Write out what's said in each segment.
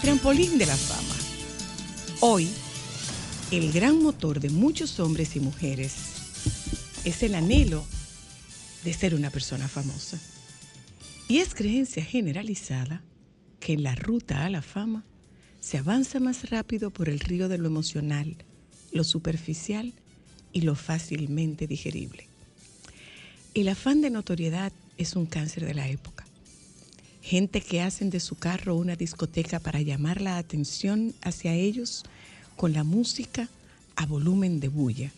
trampolín de la fama. Hoy, el gran motor de muchos hombres y mujeres es el anhelo de ser una persona famosa. Y es creencia generalizada que en la ruta a la fama se avanza más rápido por el río de lo emocional, lo superficial y lo fácilmente digerible. El afán de notoriedad es un cáncer de la época gente que hacen de su carro una discoteca para llamar la atención hacia ellos con la música a volumen de bulla.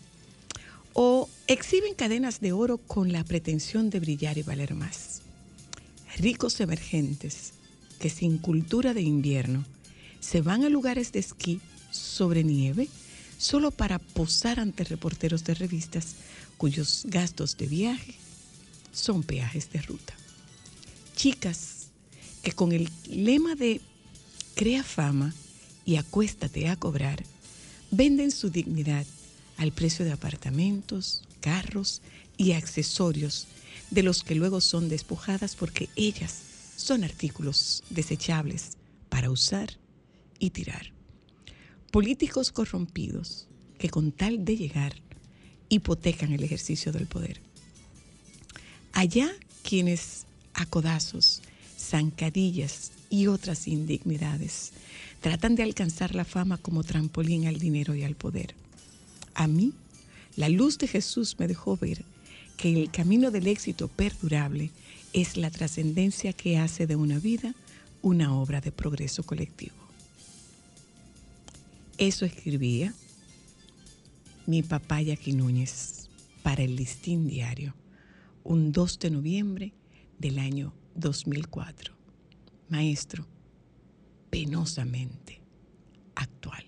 O exhiben cadenas de oro con la pretensión de brillar y valer más. Ricos emergentes que sin cultura de invierno se van a lugares de esquí sobre nieve solo para posar ante reporteros de revistas cuyos gastos de viaje son peajes de ruta. Chicas que con el lema de crea fama y acuéstate a cobrar, venden su dignidad al precio de apartamentos, carros y accesorios de los que luego son despojadas porque ellas son artículos desechables para usar y tirar. Políticos corrompidos que con tal de llegar hipotecan el ejercicio del poder. Allá quienes a codazos zancadillas y otras indignidades. Tratan de alcanzar la fama como trampolín al dinero y al poder. A mí, la luz de Jesús me dejó ver que el camino del éxito perdurable es la trascendencia que hace de una vida una obra de progreso colectivo. Eso escribía mi papá Yaqui Núñez para el Listín Diario, un 2 de noviembre del año 2004. Maestro, penosamente actual.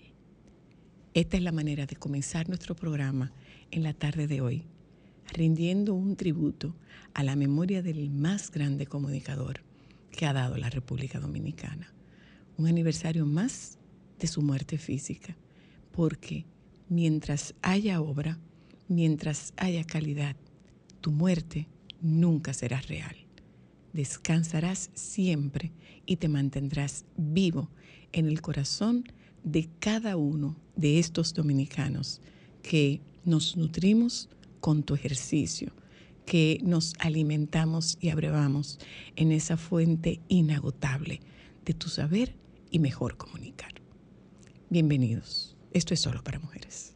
Esta es la manera de comenzar nuestro programa en la tarde de hoy, rindiendo un tributo a la memoria del más grande comunicador que ha dado la República Dominicana. Un aniversario más de su muerte física, porque mientras haya obra, mientras haya calidad, tu muerte nunca será real descansarás siempre y te mantendrás vivo en el corazón de cada uno de estos dominicanos que nos nutrimos con tu ejercicio, que nos alimentamos y abrevamos en esa fuente inagotable de tu saber y mejor comunicar. Bienvenidos. Esto es solo para mujeres.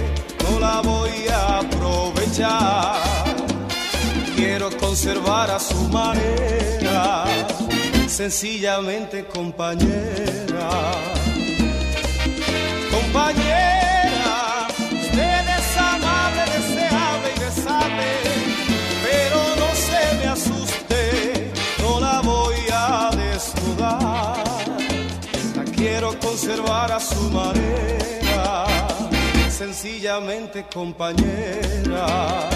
la voy a aprovechar. Quiero conservar a su manera, sencillamente compañera. Compañera, usted es amable, deseable y desate, pero no se me asuste, no la voy a desnudar. La quiero conservar a su manera sencillamente compañera.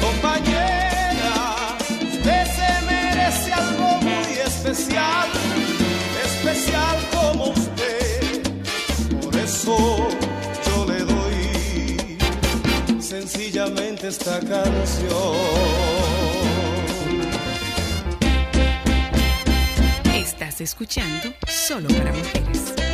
Compañera, usted se merece algo muy especial, especial como usted. Por eso yo le doy sencillamente esta canción. Estás escuchando solo para mujeres.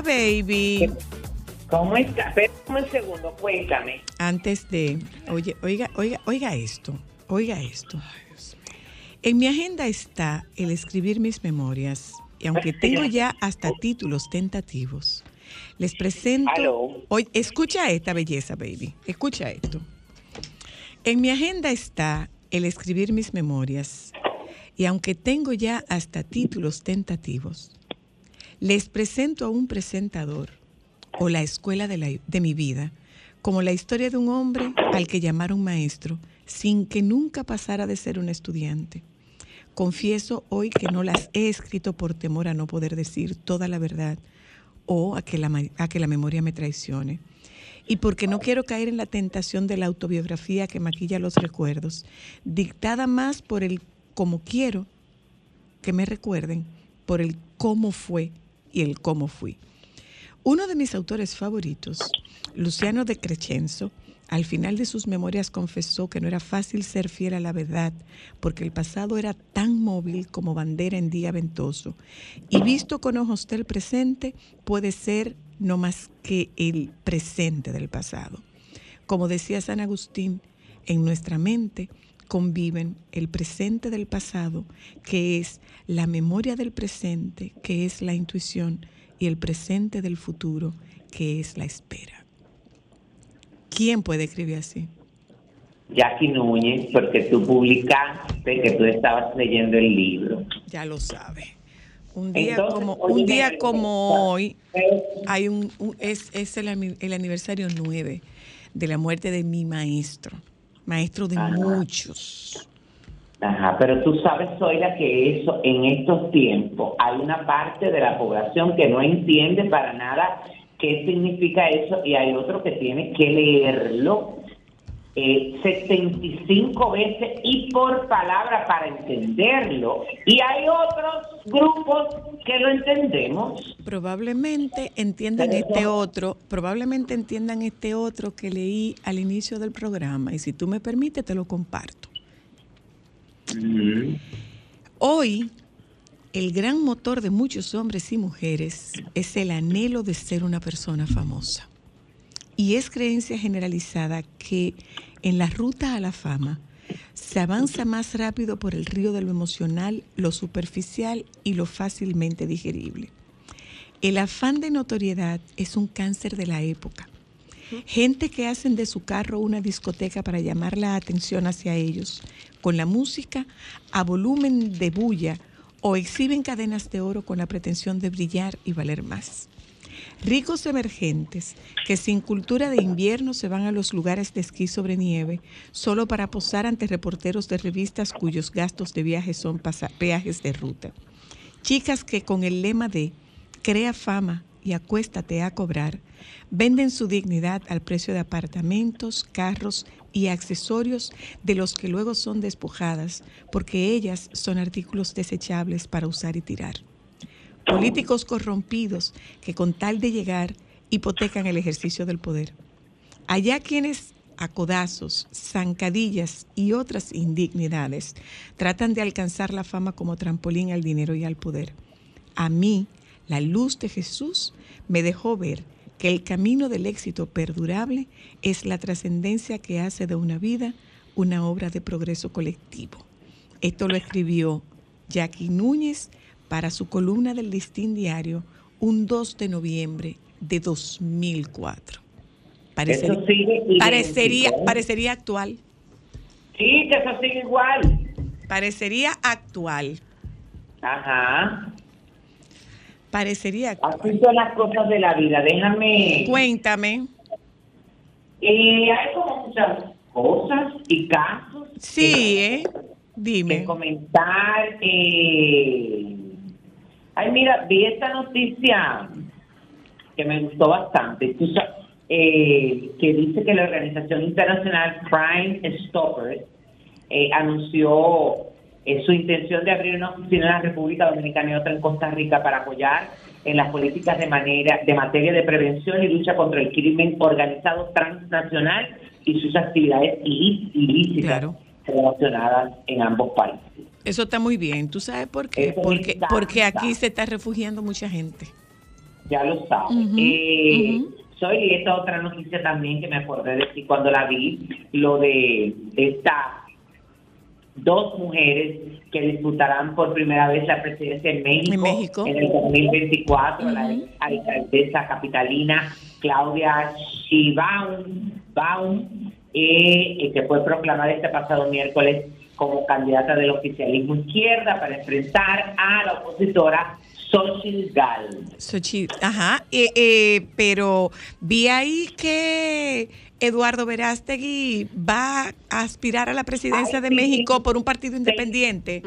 Hola, baby. ¿Cómo está? Espera un segundo, cuéntame. Antes de, oye, oiga, oiga, oiga esto, oiga esto. En mi agenda está el escribir mis memorias y aunque tengo ya hasta títulos tentativos, les presento. Hoy, escucha esta belleza, baby. Escucha esto. En mi agenda está el escribir mis memorias y aunque tengo ya hasta títulos tentativos, les presento a un presentador o la escuela de, mi vida como la historia de un hombre al que llamaron maestro sin que nunca pasara de ser un estudiante. Confieso hoy que no las he escrito por temor a no poder decir toda la verdad o a que la, ma- a que la memoria me traicione. y porque no quiero caer en la tentación de la autobiografía que maquilla los recuerdos, dictada más por el cómo quiero que me recuerden, por el cómo fue y el cómo fui. Uno de mis autores favoritos, Luciano de Crescenzo, al final de sus memorias confesó que no era fácil ser fiel a la verdad, porque el pasado era tan móvil como bandera en día ventoso, y visto con ojos del presente puede ser no más que el presente del pasado. Como decía San Agustín, en nuestra mente conviven el presente del pasado, que es la memoria del presente, que es la intuición, y el presente del futuro, que es la espera. ¿Quién puede escribir así? Jackie Núñez, porque tú publicaste que tú estabas leyendo el libro. Ya lo sabe. Un día Entonces, como oye, un día me- como hoy hay un, un- es, es el, el aniversario 9 de la muerte de mi maestro, maestro de Ajá. muchos. Ajá, pero tú sabes, Zoila, que eso en estos tiempos hay una parte de la población que no entiende para nada qué significa eso y hay otro que tiene que leerlo eh, 75 veces y por palabra para entenderlo. Y hay otros grupos que lo entendemos. Probablemente entiendan Pero este otro, probablemente entiendan este otro que leí al inicio del programa y si tú me permites te lo comparto. Hoy, el gran motor de muchos hombres y mujeres es el anhelo de ser una persona famosa. Y es creencia generalizada que en la ruta a la fama se avanza más rápido por el río de lo emocional, lo superficial y lo fácilmente digerible. El afán de notoriedad es un cáncer de la época. Gente que hacen de su carro una discoteca para llamar la atención hacia ellos, con la música a volumen de bulla o exhiben cadenas de oro con la pretensión de brillar y valer más. Ricos emergentes que sin cultura de invierno se van a los lugares de esquí sobre nieve solo para posar ante reporteros de revistas cuyos gastos de viaje son peajes de ruta. Chicas que con el lema de crea fama y acuéstate a cobrar, venden su dignidad al precio de apartamentos, carros y accesorios de los que luego son despojadas porque ellas son artículos desechables para usar y tirar. Políticos corrompidos que con tal de llegar hipotecan el ejercicio del poder. Allá quienes a codazos, zancadillas y otras indignidades tratan de alcanzar la fama como trampolín al dinero y al poder. A mí, la luz de Jesús me dejó ver que el camino del éxito perdurable es la trascendencia que hace de una vida una obra de progreso colectivo. Esto lo escribió Jackie Núñez para su columna del Listín Diario un 2 de noviembre de 2004. Parecería, Eso sigue idéntico, parecería, parecería actual. Sí, que eso sigue igual. Parecería actual. Ajá. Parecería actual. Así son las cosas de la vida. Déjame. Cuéntame. Eh, hay como muchas cosas y casos. Sí, ¿eh? que Dime. comentar. eh, Ay, mira, vi esta noticia que me gustó bastante. Eh, que dice que la organización internacional Crime Stoppers eh, anunció eh, su intención de abrir una oficina en la República Dominicana y otra en Costa Rica para apoyar en las políticas de manera de materia de prevención y lucha contra el crimen organizado transnacional y sus actividades ilí- ilícitas Claro. relacionadas en ambos países. Eso está muy bien. ¿Tú sabes por qué? Porque, porque aquí se está refugiando mucha gente. Ya lo sabes. Ujú, Eh. Soy y esta otra noticia también que me acordé de ti cuando la vi, lo de estas dos mujeres que disputarán por primera vez la presidencia en México En México. en el 2024, la Ujú. alcaldesa capitalina Claudia Sheinbaum, Baum, eh, que fue proclamada este pasado miércoles como candidata del oficialismo izquierda para enfrentar a la opositora Xochitl Gálvez. Xochitl, ajá, eh, eh, pero vi ahí que Eduardo Verástegui va a aspirar a la presidencia Ay, de sí. México por un partido independiente.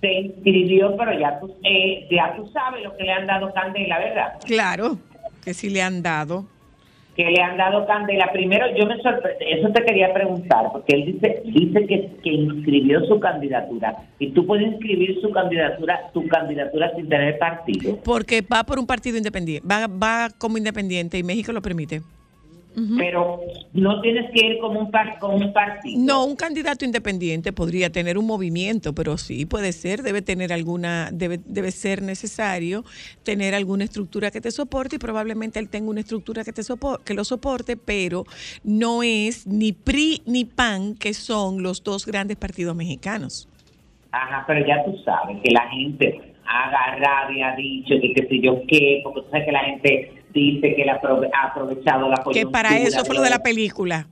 se inscribió, pero ya tú, eh, ya tú sabes lo que le han dado candela, ¿verdad? Claro, que sí le han dado. Que le han dado candela. Primero, yo me sorprendí, eso te quería preguntar, porque él dice dice que, que inscribió su candidatura. Y tú puedes inscribir su candidatura, tu candidatura sin tener partido. Porque va por un partido independiente, va, va como independiente y México lo permite. Pero no tienes que ir como un, par, con un partido. No, un candidato independiente podría tener un movimiento, pero sí puede ser, debe tener alguna, debe, debe ser necesario tener alguna estructura que te soporte y probablemente él tenga una estructura que te sopor- que lo soporte, pero no es ni PRI ni PAN, que son los dos grandes partidos mexicanos. Ajá, pero ya tú sabes que la gente ha agarrado y ha dicho que qué sé yo qué, porque tú sabes que la gente dice que él ha aprove- ha aprovechado la Que para coyuntura eso fue lo de la película.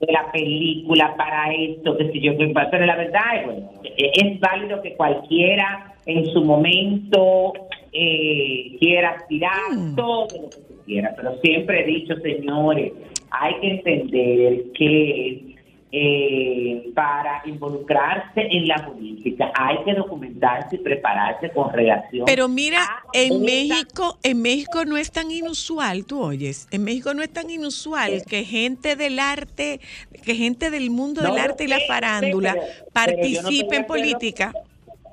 de la película para esto, qué sé yo, pero la verdad es, bueno, eh, es válido que cualquiera en su momento eh, quiera aspirar Mm. todo lo que se quiera, pero siempre he dicho, señores, hay que entender que eh, para involucrarse en la política hay que documentarse y prepararse con relación Pero mira, en México, en México no es tan inusual, tú oyes, en México no es tan inusual que gente del arte, que gente del mundo No del arte y la farándula pero- no participe en política.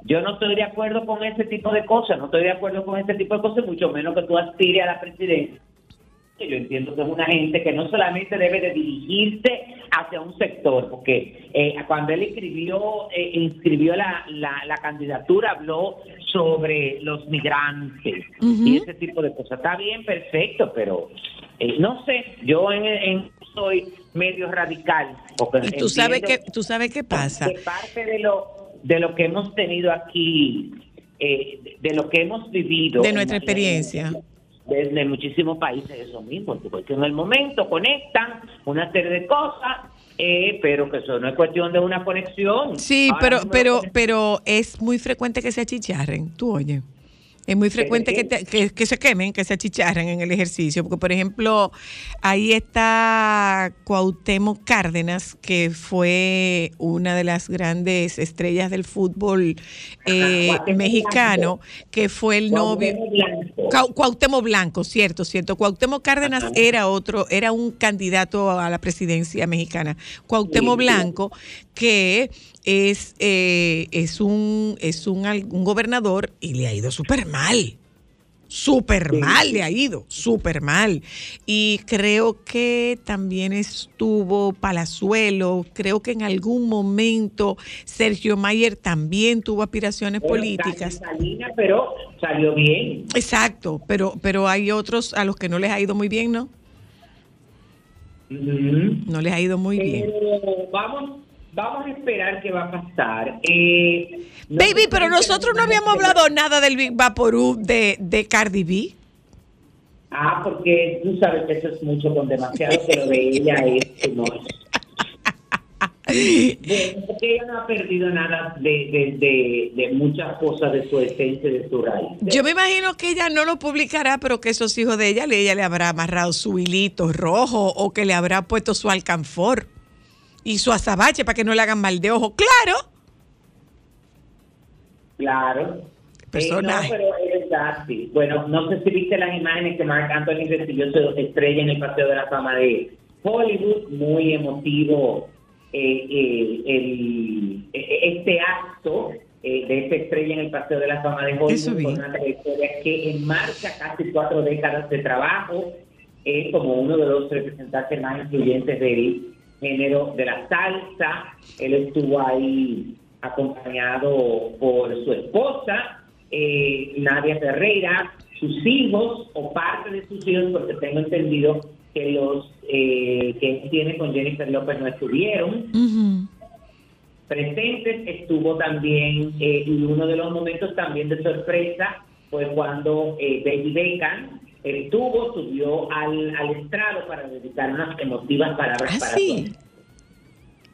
Yo no estoy de acuerdo con ese tipo de cosas, no estoy de acuerdo con ese tipo de cosas, mucho menos que tú aspires a la presidencia. Que Yo entiendo que es una gente que no solamente debe de dirigirse hacia un sector, porque eh, cuando él escribió, eh, inscribió la, la, la candidatura, habló sobre los migrantes y ese tipo de cosas. Está bien, perfecto, pero eh, no sé, yo en, en- soy medio radical. Porque Y tú sabes que, tú sabes qué pasa. que parte de lo de lo que hemos tenido aquí eh, de, de lo que hemos vivido De nuestra en- experiencia. Desde muchísimos países eso mismo porque en el momento conectan una serie de cosas eh, pero que eso no es cuestión de una conexión. Sí, Ahora pero, pero, pero es muy frecuente que se achicharren, tú oye. Es muy frecuente que, te- que, que se quemen, que se achicharren en el ejercicio. Porque, por ejemplo, ahí está Cuauhtémoc Cárdenas, que fue una de las grandes estrellas del fútbol eh, Cuauhtémoc mexicano, Blanco. que fue el novio. Cuauhtémoc Blanco. Cuauhtémoc Blanco, cierto, cierto. Cuauhtémoc Cárdenas Ajá. era otro, era un candidato a la presidencia mexicana. Cuauhtémoc Sí, sí. Que es, eh, es un, es un, un gobernador y le ha ido súper mal. Súper mal le ha ido, súper mal. Y creo que también estuvo Palazuelo, creo que en algún momento Sergio Mayer también tuvo aspiraciones políticas. Salinas, pero salió bien Exacto, pero, pero hay otros a los que no les ha ido muy bien, ¿no? No les ha ido muy bien. Pero vamos, vamos a esperar qué va a pasar. Eh, no Baby, pero nosotros no habíamos hablado nada del Big Vaporub de, de Cardi B. Ah, porque tú sabes que eso es mucho con demasiado, pero de ella es no porque ella no ha perdido nada de, de, de, de muchas cosas de su esencia, de su raíz. Yo me imagino que ella no lo publicará, pero que esos hijos de ella, le- ella le habrá amarrado su hilito rojo o que le habrá puesto su alcanfor y su azabache para que no le hagan mal de ojo. Claro. Claro. Personaje. Eh, no, pero es verdad, sí. Bueno, no sé si viste las imágenes que Marc Anthony recibió su estrella en el Paseo de la Fama de Hollywood, muy emotivo eh, eh, el, eh, este acto eh, de esta estrella en el Paseo de la Fama de Hollywood, con una trayectoria que enmarca casi cuatro décadas de trabajo, eh, como uno de los representantes más influyentes del género de la salsa. Él estuvo ahí acompañado por su esposa, eh, Nadia Ferreira, sus hijos o parte de sus hijos, porque tengo entendido que los eh, que tiene con Jennifer López no estuvieron Ujú. presentes. Estuvo también, eh, y uno de los momentos también de sorpresa fue cuando eh, Baby Beckham estuvo, subió al, al estrado para dedicar unas emotivas palabras Ah, para sí.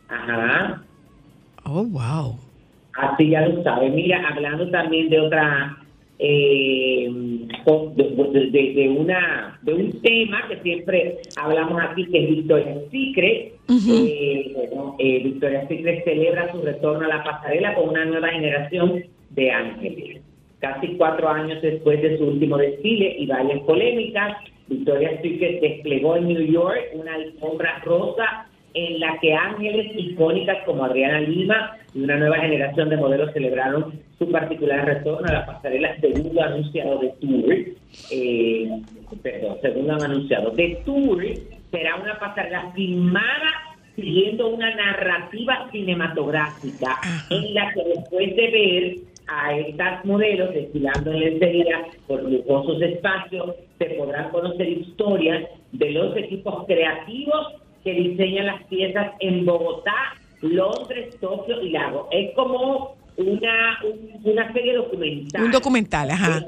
Ajá. Oh, wow. Así ya lo sabe. Mira, hablando también de otra, eh, de, de- de una, de un tema que siempre hablamos aquí, que es Victoria's Secret. Ujú. Eh, bueno, eh, Victoria's Secret celebra su retorno a la pasarela con una nueva generación de ángeles. Casi cuatro años después de su último desfile y varias polémicas, Victoria's Secret desplegó en New York una alfombra rosa en la que ángeles icónicas como Adriana Lima y una nueva generación de modelos celebraron su particular retorno a la pasarela segundo anunciado de Tour. Eh, perdón, segundo anunciado de Tour será una pasarela filmada siguiendo una narrativa cinematográfica en la que después de ver a estas modelos desfilando en lencería por lujosos espacios, se podrán conocer historias de los equipos creativos que diseñan las piezas en Bogotá, Londres, Tokio y Lago. Es como una, un- una serie documental. Un documental, ajá.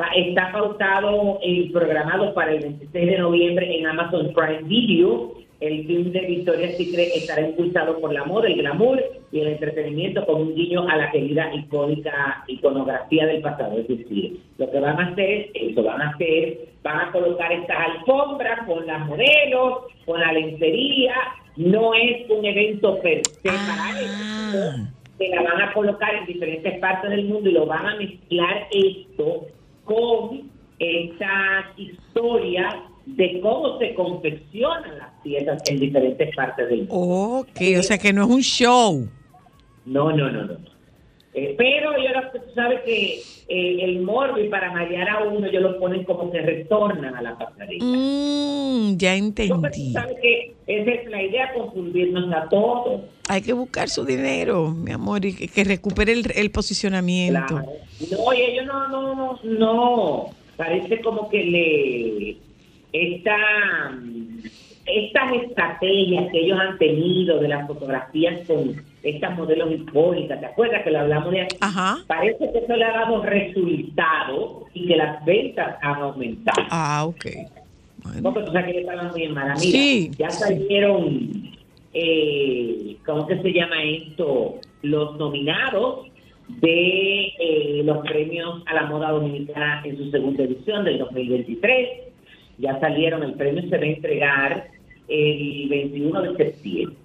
Va- está pautado y programado para el 26 de noviembre en Amazon Prime Video. El film de Victoria's Secret estará impulsado por la moda, el glamour y el entretenimiento con un guiño a la querida icónica iconografía del pasado. Es decir, lo que van a hacer, eso van a hacer, van a colocar estas alfombras con las modelos, con la lencería. No es un evento per se para eso que la van a colocar en diferentes partes del mundo y lo van a mezclar esto con estas historias de cómo se confeccionan las piezas en diferentes partes del mundo. Ok, o sea que no es un show. No, no, no, no. Eh, pero yo tú sabes que eh, el morbi para marear a uno, ellos lo ponen como que retornan a la pasarela. Mm, ya No, pero tú entendí. sabes que esa es la idea, confundirnos a todos. Hay que buscar su dinero, mi amor, y que, que recupere el, el posicionamiento. Claro. No, y ellos no, no, no, no. Parece como que le esta, estas estrategias que ellos han tenido de las fotografías con estas modelos icónicas, ¿te acuerdas que lo hablamos de aquí? Ajá. Parece que eso le ha dado resultado y que las ventas han aumentado. Ah, ok. No, pero tú sabes que estaban muy en mala. Mira, Sí. ya salieron, eh, ¿cómo que se llama esto? Los nominados de eh, los premios a la moda dominicana en su segunda edición del 2023. Ya salieron, el premio se va a entregar el 21 de septiembre.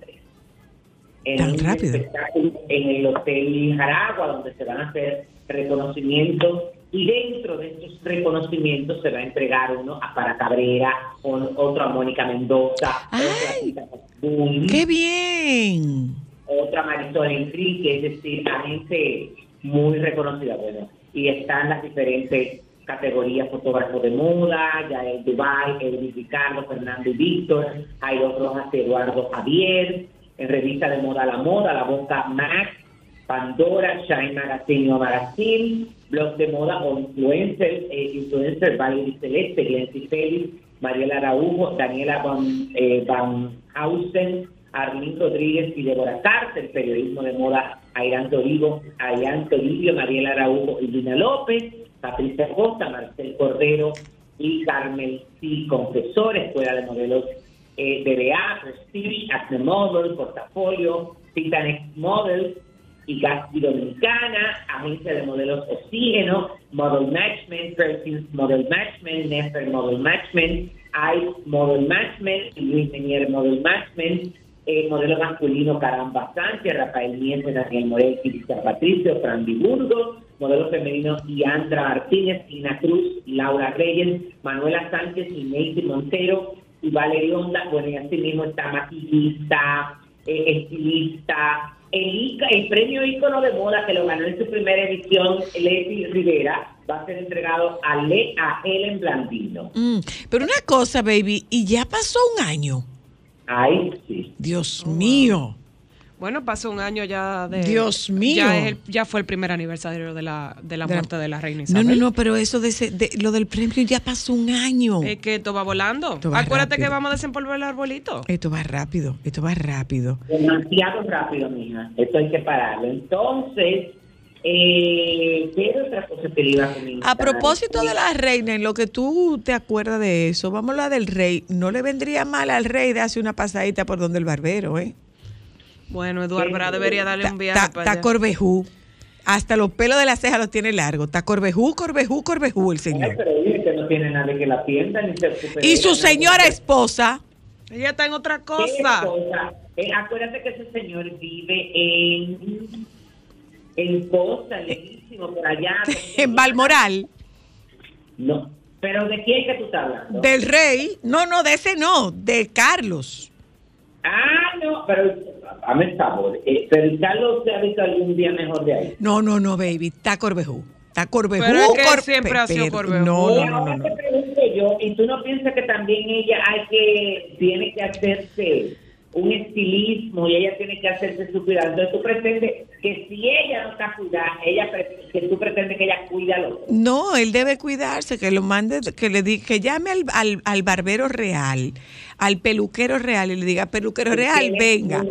En Tan un rápido. espectáculo en el Hotel Jaragua, donde se van a hacer reconocimientos y dentro de estos reconocimientos se va a entregar uno a Para Cabrera, otro a Mónica Mendoza, ¡Ay! otro a ¡Qué bien! otra Marisol Enrique, es decir, a gente muy reconocida, bueno, y están las diferentes categorías fotógrafos de moda, ya el Dubai, el Ricardo, Fernando y Víctor, hay otros Eduardo Javier, en revista de moda La Moda, La Boca Max, Pandora, Shine Magazine o Magazine, blog de moda o influencers, eh, influencer Valerie Celeste, Glency Félix, Mariela Araujo, Daniela Van, eh, Hausen, Arlín Rodríguez y Débora Carter, periodismo de moda Ayrán Toribio, Ayrán Toribio, Mariela Araujo y Lina López, Patricia Costa, Marcel Cordero y Carmen C. Confesor, Escuela de Modelos eh, DBA, Prestige, Acne Model, Portafolio, Titanex Models y Gatsby Dominicana, Agencia de Modelos Oxígeno, Model Matchment, Perkins Model Matchment, Nefer Model Matchment, ICE Model Matchment, Luis Menier Model Matchment, eh, modelo masculino Caramba Sánchez, Rafael Mientes, Daniel Morel, Cristian Patricio, Fran Burgos, modelo femenino Iandra Martínez, Ina Cruz, Laura Reyes, Manuela Sánchez y Neisy Montero y Valeria Honda. Bueno, y así mismo está maquillista, eh, estilista, el, premio ícono de moda que lo ganó en su primera edición, Leslie Rivera, va a ser entregado a, Le, a Helen Blandino. Mm, Pero una cosa, baby, y ya pasó un año. Ay, sí. Dios mío. Bueno, pasó un año ya de. Dios mío. Ya, es el- ya fue el primer aniversario de la, de la muerte de la reina No, Isabel. no, no, pero eso de, ese- de lo del premio ya pasó un año. Es que esto va volando. Esto va Acuérdate rápido. que vamos a desempolvar el arbolito. Esto va rápido, esto va rápido. Demasiado rápido, mija. Esto hay que pararlo. Entonces, eh, ¿qué otra cosa iba a comentar? A propósito de la reina, en lo que tú te acuerdas de eso, vamos a hablar del rey. No le vendría mal al rey de hacer una pasadita por donde el barbero, ¿eh? Bueno, Eduardo Bra debería darle un viaje Está corvejú. Hasta los pelos de la ceja los tiene largos. Está corvejú, corvejú, corvejú el señor. pero dice que no tiene nadie que la atienda ni se ocupe de Y su señora esposa, Ella está en otra ¿Qué cosa. cosa? Eh, acuérdate que ese señor vive en en Costa, lejísimo, por allá. en Balmoral. No, Pero ¿de quién que tú estás hablando? Del rey. No, no, de ese no, de Carlos. Ah, no, pero a el favor. Eh, pero Carlos se ha visto algún día mejor de ahí. No, no, no, baby. Está Corbejú. Está Corbejú. Pero es que Cor- siempre ha sido Corbejú. No, no, no, no. te no. pregunto yo, ¿y tú no piensas que también ella hay que, tiene que hacerse un estilismo y ella tiene que hacerse su cuidado? Entonces tú pretendes que si ella no está cuidada, ella que tú pretendes que ella cuide al otro. No, él debe cuidarse, que lo mande, que le diga, que llame al, al, al barbero real, al peluquero real y le diga, peluquero real, venga.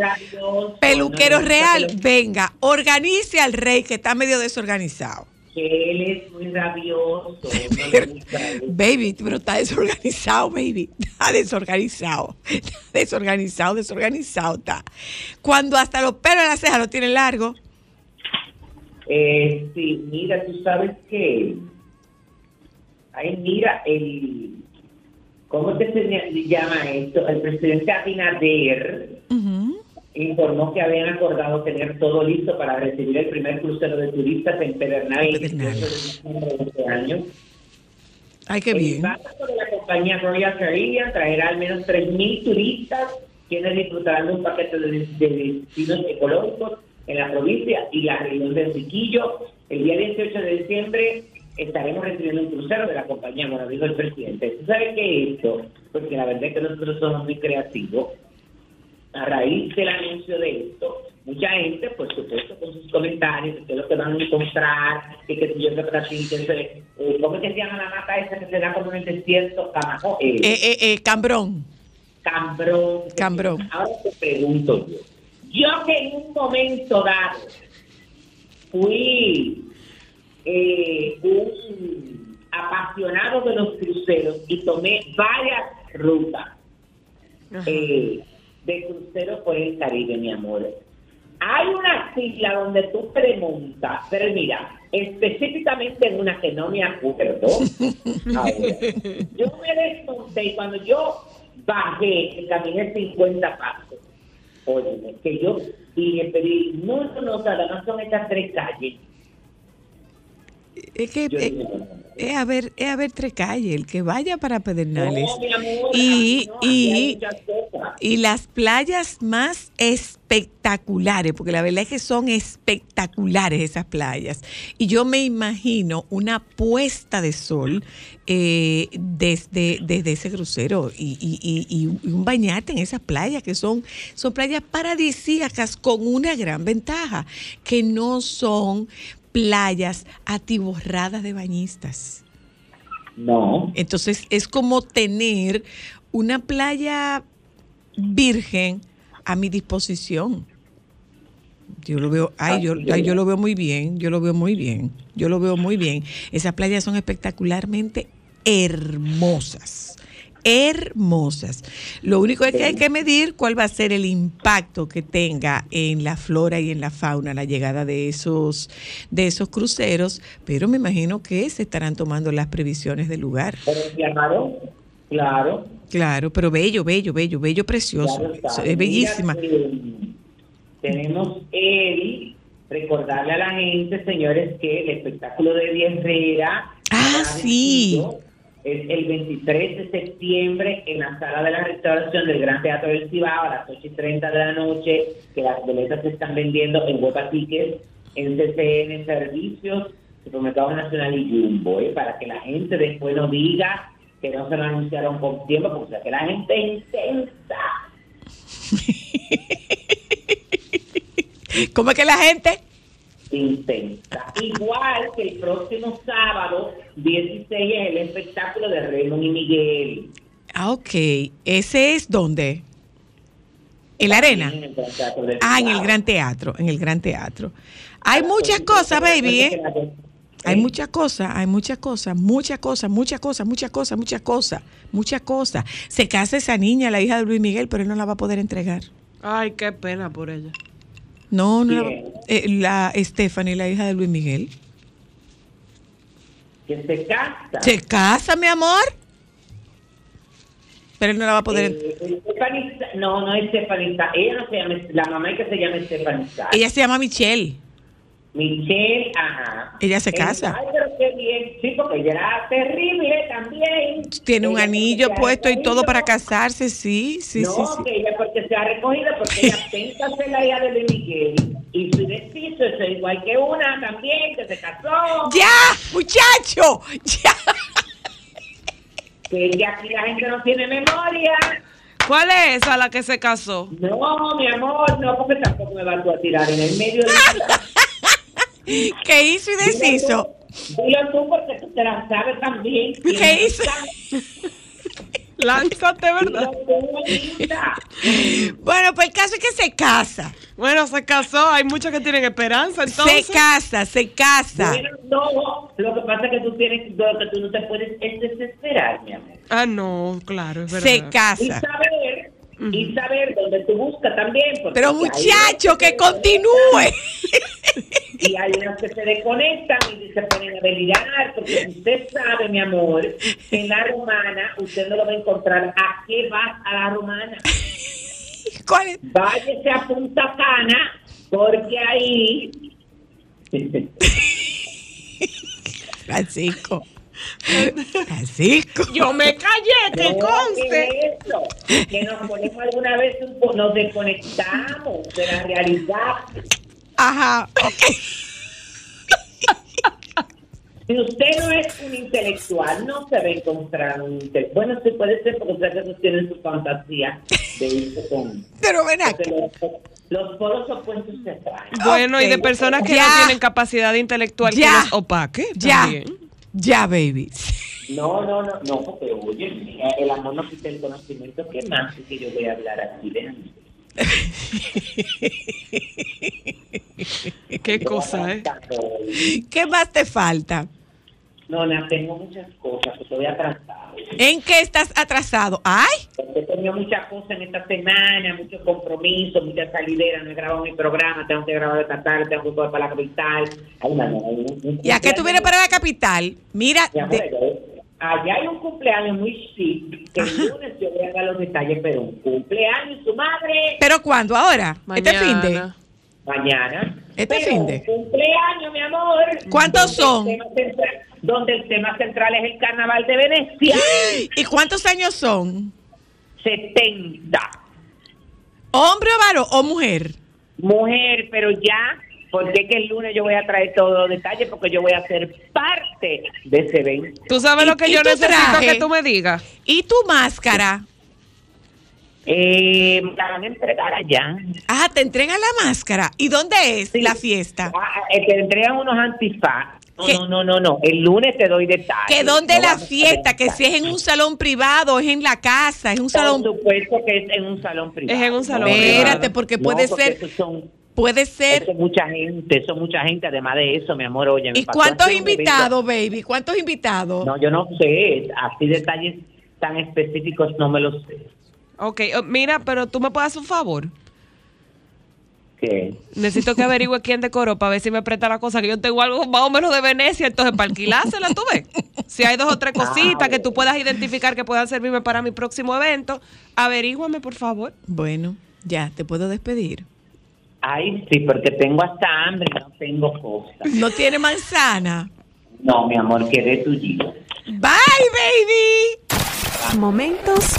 Peluquero no real, venga. Organice al rey que está medio desorganizado. Que él es muy rabioso. Baby, pero está desorganizado, baby. Está desorganizado. Está desorganizado, desorganizado está. Cuando hasta los pelos de la ceja lo tiene largo. Eh, sí, mira, tú sabes que. Ay, mira, el. ¿Cómo se llama esto? El presidente Abinader Ujú. Informó que habían acordado tener todo listo para recibir el primer crucero de turistas en Pedernal el Pedernal. 18 de este año. Ay, qué El bien. barco de la compañía Royal Caribbean traerá al menos 3.000 turistas quienes disfrutarán de un paquete de, de destinos ecológicos en la provincia y la región de Siquillo. El día 18 de diciembre estaremos recibiendo un crucero de la compañía, bueno, dijo el presidente. ¿Tú sabes qué es esto? Porque la verdad es que nosotros somos muy creativos. A raíz del anuncio de esto, mucha gente, por supuesto, con sus comentarios, qué es lo que van a encontrar, que qué sé yo, que para ti, que se, eh, ¿cómo que se llama la mata esa que se da como en el desierto? Camajo, eh, Eh, eh, Cambrón. Cambrón. Cambrón. Ahora te pregunto yo. Yo que en un momento dado fui eh, un apasionado de los cruceros y tomé varias rutas eh, de crucero por el Caribe, mi amor. Hay una isla donde tú te montas, pero mira, específicamente en una que no me acuerdo. Ahora, yo me desmonté y cuando yo bajé, caminé 50 pasos. Óyeme, que yo y le pedí, no, no, no, nada más son estas tres calles. Es que eh, es a ver, es a ver tres calles, el que vaya para Pedernales. No, mi amor, y, no, y, y las playas más espectaculares, porque la verdad es que son espectaculares esas playas. Y yo me imagino una puesta de sol eh, desde, desde ese crucero y, y- y- y un bañarte en esas playas, que son, son playas paradisíacas con una gran ventaja, que no son playas atiborradas de bañistas. No. Entonces es como tener una playa virgen a mi disposición. Yo lo veo, ay, yo, ay, yo lo veo muy bien, yo lo veo muy bien, yo lo veo muy bien. Esas playas son espectacularmente hermosas, hermosas. Lo único es que hay que medir cuál va a ser el impacto que tenga en la flora y en la fauna la llegada de esos, de esos cruceros, pero me imagino que se estarán tomando las previsiones del lugar. Claro, claro. Claro, pero bello, bello, bello, bello, precioso. Claro. Es bellísima. Que tenemos el recordarle a la gente, señores, que el espectáculo de Herrera Ah, sí. Es el 23 de septiembre en la sala de la restauración del Gran Teatro del Cibao a las 8 y 30 de la noche, que las boletas se están vendiendo en Huepa Tickets, en CCN Servicios, Supermercado Nacional y Jumbo, ¿eh? para que la gente después no diga que no se lo anunciaron con tiempo, porque o sea, que la gente es intensa. ¿Cómo es que la gente? Intensa. Igual que el próximo sábado 16 es el espectáculo de Raymond y Miguel. Ah, ok. ¿Ese es dónde? ¿En la arena? En el Gran Teatro del Ah, en el. Gran Teatro, en el Gran Teatro. Hay muchas cosas, baby, ¿eh? Hay muchas cosas, hay muchas cosas, muchas cosas, muchas cosas, muchas cosas, muchas cosas, muchas cosas. Se casa esa niña, la hija de Luis Miguel, pero él no la va a poder entregar. Ay, qué pena por ella. No, no. eh, la Stephanie, la hija de Luis Miguel. Que se casa. Se casa, mi amor. Pero él no la va a poder. Eh, Stephanie no, no es Stephanie Ella no se llama, la mamá es que se llama Stephanie Ella se llama Michelle. Michelle, ajá. Ella se casa. Ay, pero qué bien, sí, porque ella era terrible también. Tiene un Ella anillo puesto y todo para casarse, sí, sí, no, sí, sí. que ella porque se ha recogido, porque ella piensa ser la hija de Luis Miguel. Y su deshizo es igual que una también, que se casó. ¡Ya, muchacho! ¡Ya! Que ya aquí la gente no tiene memoria. ¿Cuál es esa la que se casó? No, mi amor, no, porque tampoco me vas a tirar en el medio de ¿Qué hizo y deshizo? Dilo tú porque tú te la sabes también. ¿Qué hizo? Lánzate, ¿verdad? Bueno, pues el caso es que se casa. Bueno, se casó. Hay muchos que tienen esperanza, entonces. Se casa, se casa. No, lo que pasa es que tú tienes, lo que tú no te puedes es desesperar, mi amor. Ah, no, claro, es verdad. Se Y casa. saber, y saber dónde tú buscas también. porque Pero muchacho, que se continúe. Y hay unos que se desconectan y se ponen a delirar, porque usted sabe, mi amor, que en la romana usted no lo va a encontrar. ¿A qué vas a la romana? ¿Cuál es? Váyase a Punta Cana, porque ahí... Francisco. Francisco. Yo me callé, que No, conste. ¿qué es eso? Que nos ponemos alguna vez, un nos desconectamos de la realidad. Ajá. ok. Si usted no es un intelectual, no se va a encontrar un intelectual. Bueno, sí puede ser porque ustedes tienen su fantasía de irse con... Pero ven acá. los, los polos opuestos se atraen. Bueno, y de personas que Ya. no tienen capacidad intelectual que Ya. los opaque. Ya. también. Ya, baby. No, no, no, no, porque oye, el amor no quita el conocimiento. ¿Qué más es que yo voy a hablar aquí? Vean. Qué cosa, ¿eh? ¿Qué más te falta? No, no, tengo muchas cosas, que estoy atrasado. ¿En qué estás atrasado? ¡Ay! Porque he tenido muchas cosas en esta semana, muchos compromisos, muchas salideras, no he grabado mi programa, tengo que grabar esta tarde, tengo que ir para la capital. Ay, no, no, un- un Ya que tú vienes para la capital, mira, Mi amor, de- allá hay un cumpleaños muy chic, que el lunes yo voy a dar los detalles, pero un cumpleaños, su madre, ¿pero cuándo? ¿Ahora? ¿Este fin de? Mañana. Este Pero fin de. Cumpleaños, mi amor. ¿Cuántos Donde son? el tema central- donde el tema central es el carnaval de Venecia. ¿Y cuántos años son? 70. ¿Hombre o varón o mujer? Mujer, pero ya, porque es que el lunes yo voy a traer todos los detalles porque yo voy a ser parte de ese evento. ¿Tú sabes ¿Y- lo que yo necesito traje? que tú me digas? ¿Y tu máscara? Eh, la van a entregar allá. Ah, te entregan la máscara. ¿Y dónde es Sí. la fiesta? Ah, eh, te entregan unos antifaz. No, ¿Qué? no, no, no, no. El lunes te doy detalles. ¿Que dónde No la fiesta? Que si es en un salón privado, es en la casa, es un Por salón... supuesto que es en un salón privado. Es en un salón Espérate, privado. porque No, puede porque ser, son, puede eso ser... es mucha gente, eso es mucha gente. Además de eso, mi amor, oye. ¿Y cuántos invitados, baby? ¿Cuántos invitados? No, yo no sé. Así detalles tan específicos no me los sé. Ok, oh, mira, pero tú me puedes hacer un favor. ¿Qué? Necesito que averigüe quién decoró para ver si me presta la cosa, que yo tengo algo más o menos de Venecia, entonces para alquilársela, tú ves. Si hay dos o tres cositas que tú puedas identificar que puedan servirme para mi próximo evento, averíguame, por favor. Bueno, ya, te puedo despedir. Ay, sí, porque tengo hasta hambre y no tengo cosas. ¿No tiene manzana? No, mi amor, quedé tuyo. Bye, baby. Momentos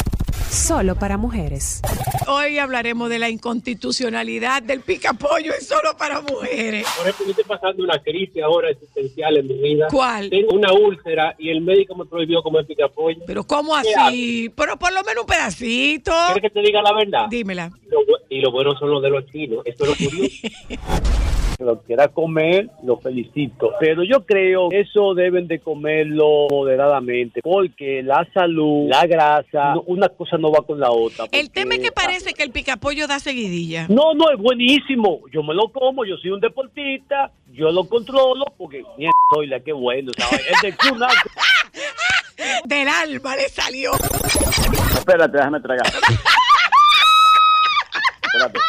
solo para mujeres. Hoy hablaremos de la inconstitucionalidad del picapollo es solo para mujeres. Por ejemplo, yo estoy pasando una crisis ahora existencial en mi vida. ¿Cuál? Tengo una úlcera y el médico me prohibió comer picapollo. Pero ¿cómo ¿Qué así? Pero por lo menos un pedacito. ¿Quieres que te diga la verdad? Dímela. Y lo, bu- y lo bueno son los de los chinos. Esto es lo curioso. lo quiera comer, lo felicito. Pero yo creo que eso deben de comerlo moderadamente, porque la salud, la grasa, no- una cosa no va con la otra. El tema es que parece que el picapollo da seguidilla. No, no, es buenísimo. Yo me lo como, yo soy un deportista, yo lo controlo, porque, mierda, soy la que bueno, ¿sabes? El de Kuna- Del alma le salió. Espérate, déjame tragar. Espérate.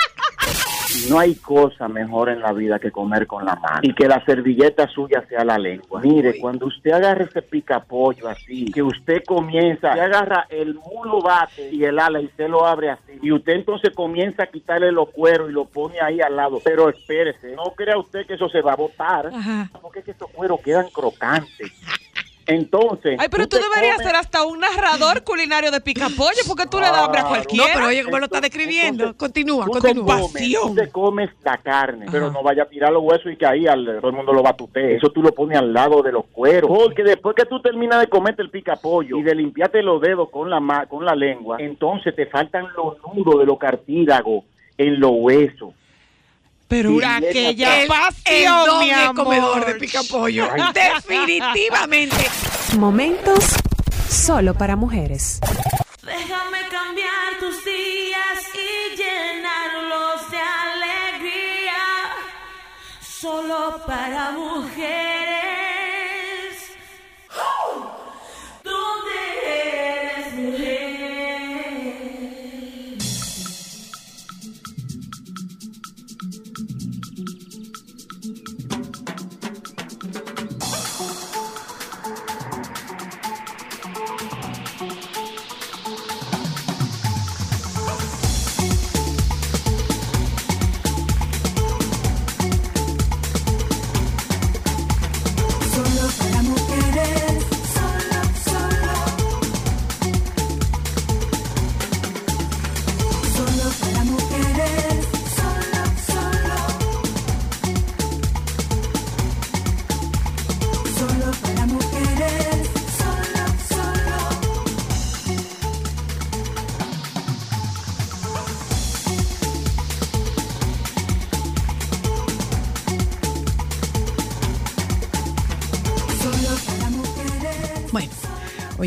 No hay cosa mejor en la vida que comer con la mano y que la servilleta suya sea la lengua. Mire, cuando usted agarra ese picapollo así, que usted comienza, usted agarra el mulo bate y el ala y usted lo abre así, y usted entonces comienza a quitarle los cueros y lo pone ahí al lado. Pero espérese, no crea usted que eso se va a botar, Ajá. porque es que estos cueros quedan crocantes. Entonces, Ay, pero tú te deberías comes- ser hasta un narrador culinario de picapollo, porque tú le das hambre a No, cualquiera. pero oye, cómo lo está Entonces- describiendo. entonces, Continúa, Tú te continúa. comes, tú te comes la carne, pero no vaya a tirar los huesos y que ahí al- todo el mundo lo batute. Eso tú lo pones al lado de los cueros. Porque después que tú terminas de comerte el picapollo y de limpiarte los dedos con la, ma- con la lengua, entonces te faltan los nudos de los cartílagos en los huesos. Pero Y aquella el, pasión, el mi es amor. comedor de pica pollo. Ay. Definitivamente. Momentos solo para mujeres. Déjame cambiar tus días y llenarlos de alegría. Solo para mujeres.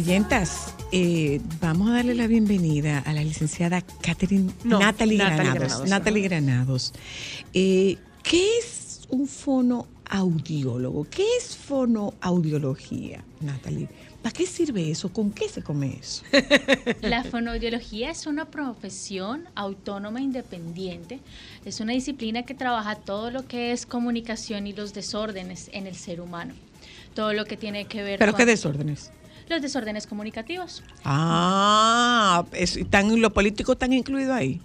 Oyentas, eh, vamos a darle la bienvenida a la licenciada Catherine No, Natalie, Natalie Granados. Granados, Natalie Granados. Eh, ¿Qué es un fonoaudiólogo? ¿Qué es fonoaudiología, Natalie? ¿Para qué sirve eso? ¿Con qué se come eso? La fonoaudiología es una profesión autónoma e independiente. Es una disciplina que trabaja todo lo que es comunicación y los desórdenes en el ser humano. Todo lo que tiene que ver ¿Pero con qué desórdenes? Los desórdenes comunicativos. Ah, es, ¿están, ¿lo político están incluido ahí?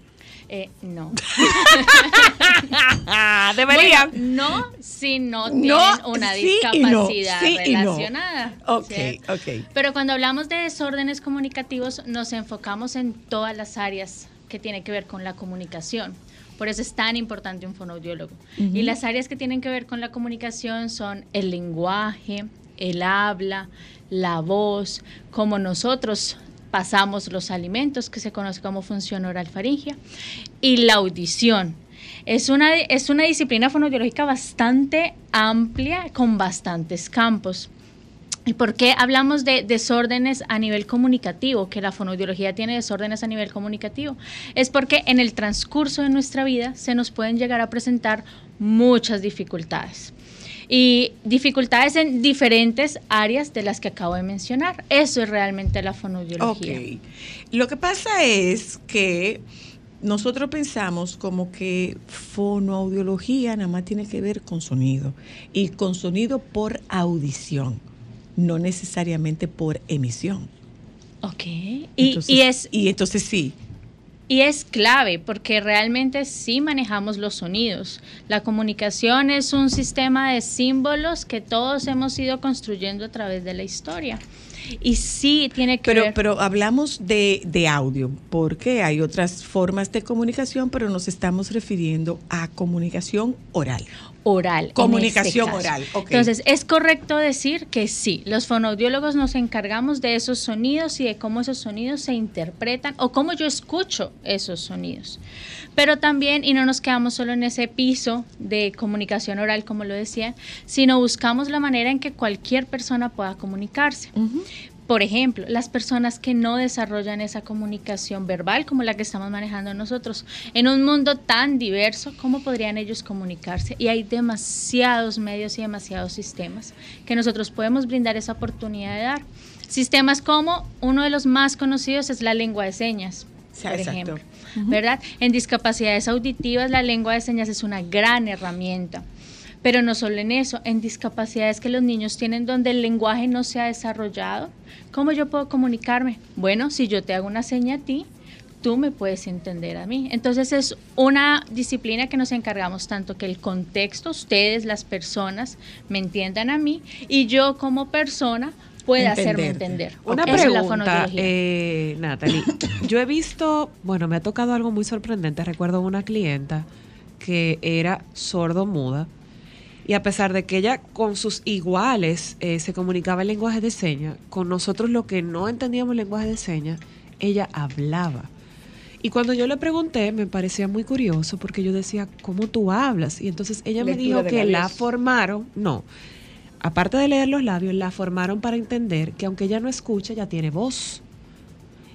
Eh, no. Deberían. Bueno, no si no tienen No, una sí y no, discapacidad sí y no. relacionada. Ok, ok. Pero cuando hablamos de desórdenes comunicativos, nos enfocamos en todas las áreas que tienen que ver con la comunicación. Por eso es tan importante un fonoaudiólogo. Y las áreas que tienen que ver con la comunicación son el lenguaje, el habla, la voz, cómo nosotros pasamos los alimentos, que se conoce como función oral faringia, y la audición. Es una, es una disciplina fonoaudiológica bastante amplia, con bastantes campos. ¿Y por qué hablamos de desórdenes a nivel comunicativo? Que la fonoaudiología tiene desórdenes a nivel comunicativo. Es porque en el transcurso de nuestra vida se nos pueden llegar a presentar muchas dificultades. Y dificultades en diferentes áreas de las que acabo de mencionar. Eso es realmente la fonoaudiología. Ok. Lo que pasa es que nosotros pensamos como que fonoaudiología nada más tiene que ver con sonido y con sonido por audición, no necesariamente por emisión. Ok. Y, es, y entonces sí. Y es clave porque realmente sí manejamos los sonidos. La comunicación es un sistema de símbolos que todos hemos ido construyendo a través de la historia. Y sí tiene que Pero, ver. pero hablamos de, de audio, porque hay otras formas de comunicación, pero nos estamos refiriendo a comunicación oral. Oral. en Comunicación este caso. oral. Entonces, es correcto decir que sí, los fonoaudiólogos nos encargamos de esos sonidos y de cómo esos sonidos se interpretan o cómo yo escucho esos sonidos. Pero también, y no nos quedamos solo en ese piso de comunicación oral, como lo decía, sino buscamos la manera en que cualquier persona pueda comunicarse. Por ejemplo, las personas que no desarrollan esa comunicación verbal como la que estamos manejando nosotros, en un mundo tan diverso, ¿cómo podrían ellos comunicarse? Y hay demasiados medios y demasiados sistemas que nosotros podemos brindar esa oportunidad de dar. Sistemas como uno de los más conocidos es la lengua de señas. por exacto. ejemplo. ¿Verdad? En discapacidades auditivas la lengua de señas es una gran herramienta. Pero no solo en eso, en discapacidades que los niños tienen donde el lenguaje no se ha desarrollado, ¿cómo yo puedo comunicarme? Bueno, si yo te hago una seña a ti, tú me puedes entender a mí. Entonces es una disciplina que nos encargamos tanto que el contexto, ustedes, las personas, me entiendan a mí y yo como persona pueda hacerme entender. Una es pregunta, fonoaudiología. eh, Natalie. Yo he visto, bueno, me ha tocado algo muy sorprendente. Recuerdo una clienta que era sordo-muda y a pesar de que ella con sus iguales eh, se comunicaba en lenguaje de señas, con nosotros lo que no entendíamos lenguaje de señas, ella hablaba. Y cuando yo le pregunté, me parecía muy curioso porque yo decía, ¿cómo tú hablas? Y entonces ella me dijo que la formaron, no, aparte de leer los labios, la formaron para entender que aunque ella no escucha, ella tiene voz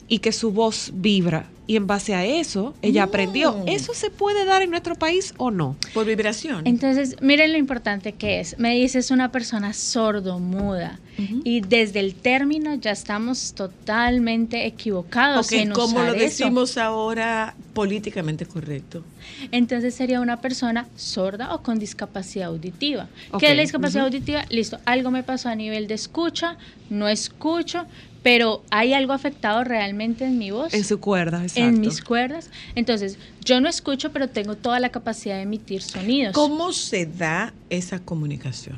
y que su voz vibra. Y en base a eso, ella aprendió. ¿Eso se puede dar en nuestro país o no? Por vibración. Entonces, miren lo importante que es. Me dices una persona sordo-muda y desde el término ya estamos totalmente equivocados Porque en como usar lo eso. decimos ahora, políticamente correcto. Entonces sería una persona sorda o con discapacidad auditiva. ¿Qué es la discapacidad auditiva? Listo, algo me pasó a nivel de escucha, no escucho, pero hay algo afectado realmente en mi voz. En su cuerda, exacto. en mis cuerdas. Entonces, yo no escucho, pero tengo toda la capacidad de emitir sonidos. ¿Cómo se da esa comunicación?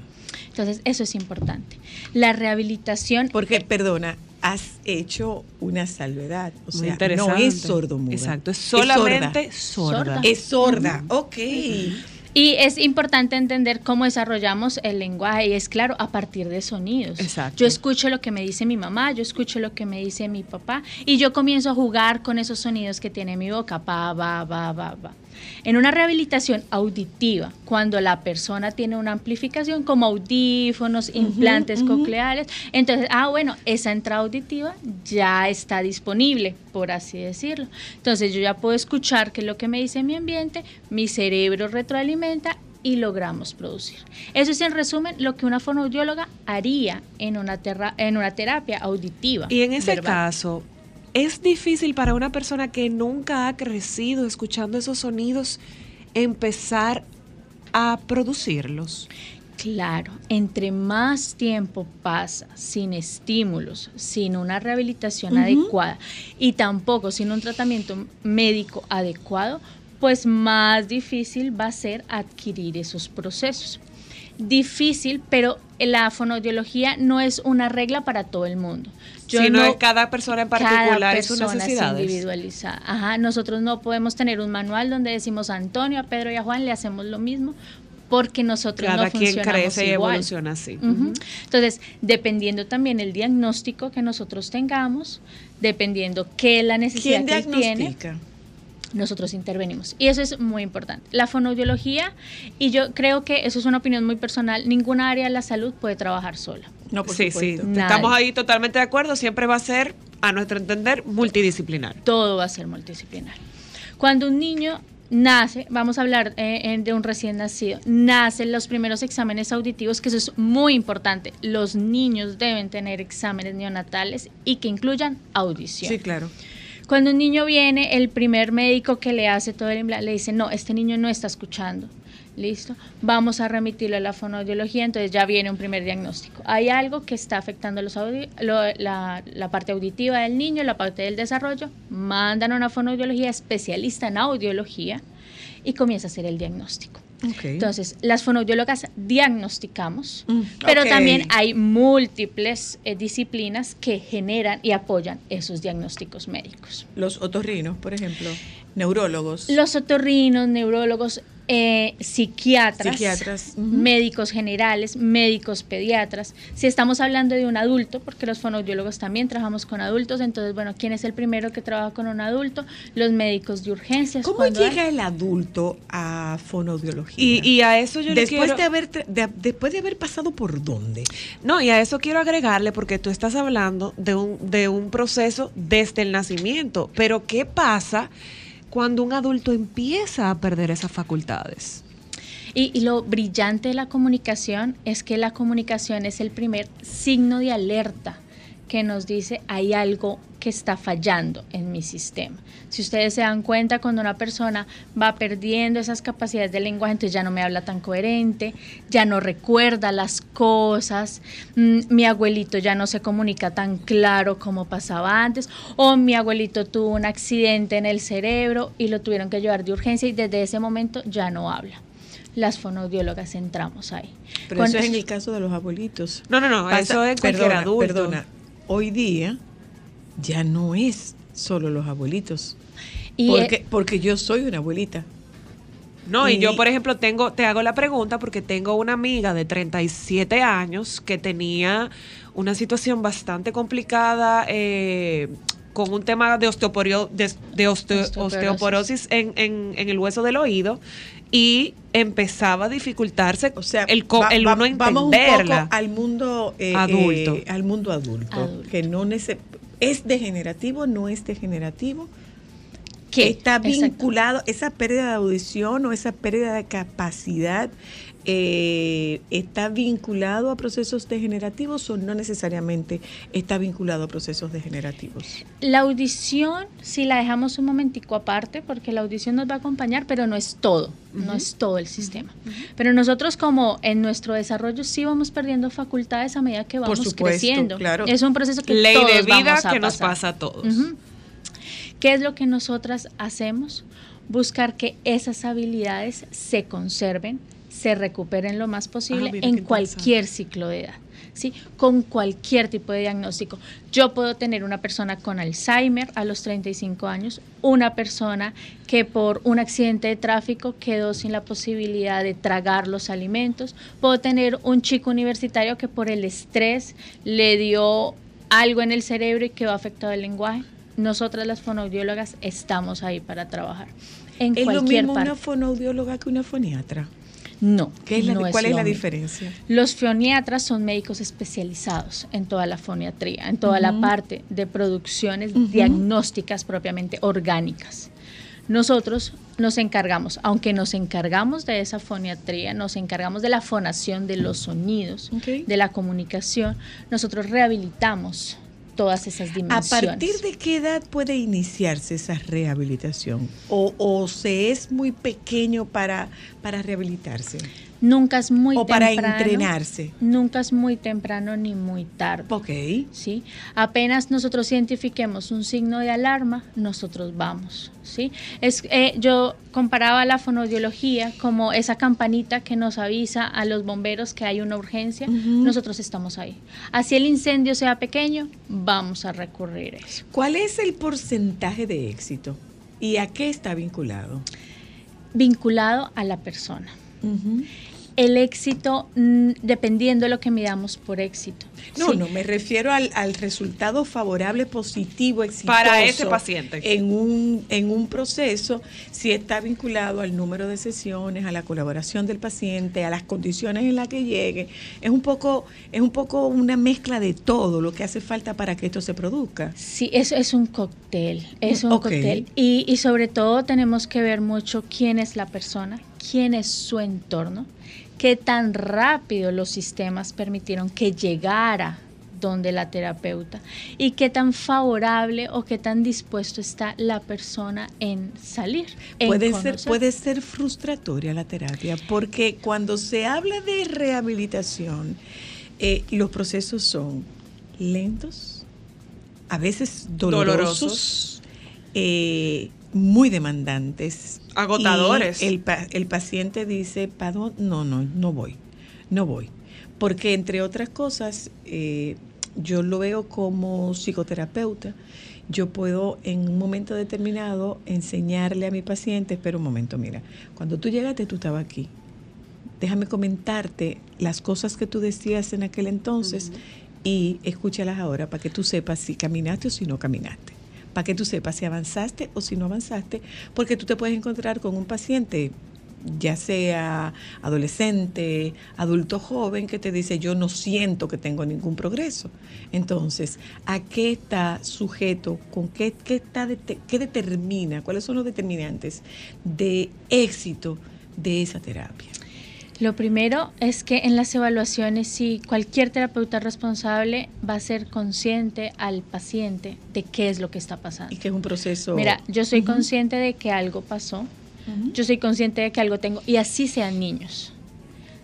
Entonces, eso es importante. La rehabilitación. Porque, perdona, has hecho una salvedad. O Muy sea, no interesante. es sordomuda. Exacto, es solamente sorda. Sorda. Es sorda. Ok. Y es importante entender cómo desarrollamos el lenguaje y es claro, a partir de sonidos. Exacto. Yo escucho lo que me dice mi mamá, yo escucho lo que me dice mi papá y yo comienzo a jugar con esos sonidos que tiene mi boca, pa, va, va, va, va. En una rehabilitación auditiva, cuando la persona tiene una amplificación como audífonos, implantes cocleares, entonces, ah, bueno, esa entrada auditiva ya está disponible, por así decirlo. Entonces yo ya puedo escuchar qué es lo que me dice mi ambiente, mi cerebro retroalimenta y logramos producir. Eso es en resumen lo que una fonoaudióloga haría en una, terra- en una terapia auditiva. Y en ese verbal. caso, ¿es difícil para una persona que nunca ha crecido escuchando esos sonidos empezar a producirlos? Claro, entre más tiempo pasa sin estímulos, sin una rehabilitación adecuada y tampoco sin un tratamiento médico adecuado, pues más difícil va a ser adquirir esos procesos. Difícil, pero la fonoaudiología no es una regla para todo el mundo. Sino no- es cada persona en particular sus persona es necesidades. individualizada. Ajá, nosotros no podemos tener un manual donde decimos a Antonio, a Pedro y a Juan le hacemos lo mismo porque nosotros Cada no quien funcionamos crece y evoluciona así. Entonces, dependiendo también el diagnóstico que nosotros tengamos, dependiendo qué es la necesidad ¿Quién que él tiene, diagnostica? Nosotros intervenimos. Y eso es muy importante. La fonoaudiología, y yo creo que eso es una opinión muy personal, ninguna área de la salud puede trabajar sola. No, por sí, sí. supuesto. Nadie. Estamos ahí totalmente de acuerdo. Siempre va a ser, a nuestro entender, multidisciplinar. todo va a ser multidisciplinar. Cuando un niño nace, vamos a hablar eh, eh, de un recién nacido, nacen los primeros exámenes auditivos, que eso es muy importante. Los niños deben tener exámenes neonatales y que incluyan audición. Sí, claro. Cuando un niño viene, el primer médico que le hace todo el le dice, no, este niño no está escuchando. Listo, vamos a remitirlo a la fonoaudiología, entonces ya viene un primer diagnóstico. Hay algo que está afectando los la, la parte auditiva del niño, la parte del desarrollo, mandan a una fonoaudiología especialista en audiología y comienza a hacer el diagnóstico. Entonces, las fonoaudiólogas diagnosticamos, Mm, pero también hay múltiples eh, disciplinas que generan y apoyan esos diagnósticos médicos. Los otorrinos, por ejemplo, neurólogos. Los otorrinos, neurólogos, eh, psiquiatras, médicos generales, médicos pediatras. Si estamos hablando de un adulto, porque los fonoaudiólogos también trabajamos con adultos, entonces, bueno, ¿quién es el primero que trabaja con un adulto? Los médicos de urgencias. ¿Cómo hay- llega el adulto a fonoaudiología? Y, y a eso yo le después quiero... de haber de- después de haber pasado por dónde? No, y a eso quiero agregarle porque tú estás hablando de un, de un proceso desde el nacimiento, pero ¿qué pasa cuando un adulto empieza a perder esas facultades? Y, lo brillante de la comunicación es que la comunicación es el primer signo de alerta que nos dice hay algo que está fallando en mi sistema. Si ustedes se dan cuenta, cuando una persona va perdiendo esas capacidades de lenguaje, entonces ya no me habla tan coherente, ya no recuerda las cosas, mm, mi abuelito ya no se comunica tan claro como pasaba antes, o mi abuelito tuvo un accidente en el cerebro y lo tuvieron que llevar de urgencia y desde ese momento ya no habla. Las fonoaudiólogas entramos ahí. Pero Con- eso es en el caso de los abuelitos. No, no, no, eso es cualquier perdona, adulto. Perdona, hoy día ya no es solo los abuelitos. Y, porque, eh, porque yo soy una abuelita. No, y Y- yo, por ejemplo, tengo, te hago la pregunta porque tengo una amiga de 37 años que tenía una situación bastante complicada eh, con un tema de, osteoporio- de, de osteo- Osteoporosis. osteoporosis en, en- en el hueso del oído y empezaba a dificultarse O sea, el, co- va- el va- uno vamos un poco entenderla. al mundo eh, Adulto. eh, al mundo adulto, Adulto. que no nece- es degenerativo, no es degenerativo. Está vinculado esa pérdida de audición o esa pérdida de capacidad eh, está vinculado a procesos degenerativos o no necesariamente está vinculado a procesos degenerativos. La audición, si la dejamos un momentico aparte, porque la audición nos va a acompañar, pero no es todo, no es todo el sistema. Pero nosotros como en nuestro desarrollo sí vamos perdiendo facultades a medida que vamos supuesto, creciendo. claro. Es un proceso que Ley todos de vida vamos a que nos pasar. pasa a todos. ¿Qué es lo que nosotras hacemos? Buscar que esas habilidades se conserven, se recuperen lo más posible Ah, en cualquier ciclo de edad. ¿sí? Con cualquier tipo de diagnóstico. Yo puedo tener una persona con Alzheimer a los 35 años, una persona que por un accidente de tráfico quedó sin la posibilidad de tragar los alimentos, puedo tener un chico universitario que por el estrés le dio algo en el cerebro y quedó afectado el lenguaje. Nosotras las fonoaudiólogas estamos ahí para trabajar en ¿Es lo mismo parte. una fonoaudióloga que una foniatra? No. ¿Qué es la- no ¿Cuál es la diferencia? Los foniatras son médicos especializados en toda la foniatría, en toda la parte de producciones diagnósticas propiamente orgánicas. Nosotros nos encargamos, aunque nos encargamos de esa foniatría, nos encargamos de la fonación de los sonidos, de la comunicación, nosotros rehabilitamos todas esas ¿A dimensiones. partir de qué edad puede iniciarse esa rehabilitación? ¿O, o se es muy pequeño para, para rehabilitarse? Nunca es muy ¿O para temprano. entrenarse? Nunca es muy temprano ni muy tarde. Ok. ¿sí? Apenas nosotros identifiquemos un signo de alarma, nosotros vamos, ¿sí? Es, eh, yo comparaba la fonoaudiología como esa campanita que nos avisa a los bomberos que hay una urgencia, nosotros estamos ahí. Así el incendio sea pequeño, vamos a recurrir a eso. ¿Cuál es el porcentaje de éxito? ¿Y a qué está vinculado? Vinculado a la persona. El éxito, mm, dependiendo de lo que midamos por éxito. No, ¿sí? no, me refiero al, al resultado favorable, positivo, exitoso. Para ese paciente. En un, en un proceso, si está vinculado al número de sesiones, a la colaboración del paciente, a las condiciones en las que llegue. Es un poco, es un poco una mezcla de todo lo que hace falta para que esto se produzca. Sí, eso es un cóctel, es un cóctel. Y, y sobre todo tenemos que ver mucho quién es la persona, quién es su entorno, qué tan rápido los sistemas permitieron que llegara donde la terapeuta y qué tan favorable o qué tan dispuesto está la persona en salir. en Puede ser, conocer. puede ser frustratoria la terapia, porque cuando se habla de rehabilitación, eh, los procesos son lentos, a veces dolorosos, Dolorosos. eh, muy demandantes. Agotadores. Y el, el paciente dice, "¿Pa dónde? no, no, no voy, no voy. Porque entre otras cosas, eh, yo lo veo como psicoterapeuta. Yo puedo en un momento determinado enseñarle a mi paciente, espera un momento, mira, cuando tú llegaste tú estabas aquí. Déjame comentarte las cosas que tú decías en aquel entonces y escúchalas ahora para que tú sepas si caminaste o si no caminaste. Para que tú sepas si avanzaste o si no avanzaste, porque tú te puedes encontrar con un paciente ya sea adolescente, adulto joven, que te dice yo no siento que tengo ningún progreso. Entonces, ¿a qué está sujeto? ¿Con qué, qué, está qué determina? ¿Cuáles son los determinantes de éxito de esa terapia? Lo primero es que en las evaluaciones, si cualquier terapeuta responsable va a ser consciente al paciente de qué es lo que está pasando. Y que es un proceso. Mira, yo soy consciente de que algo pasó, yo soy consciente de que algo tengo, y así sean niños.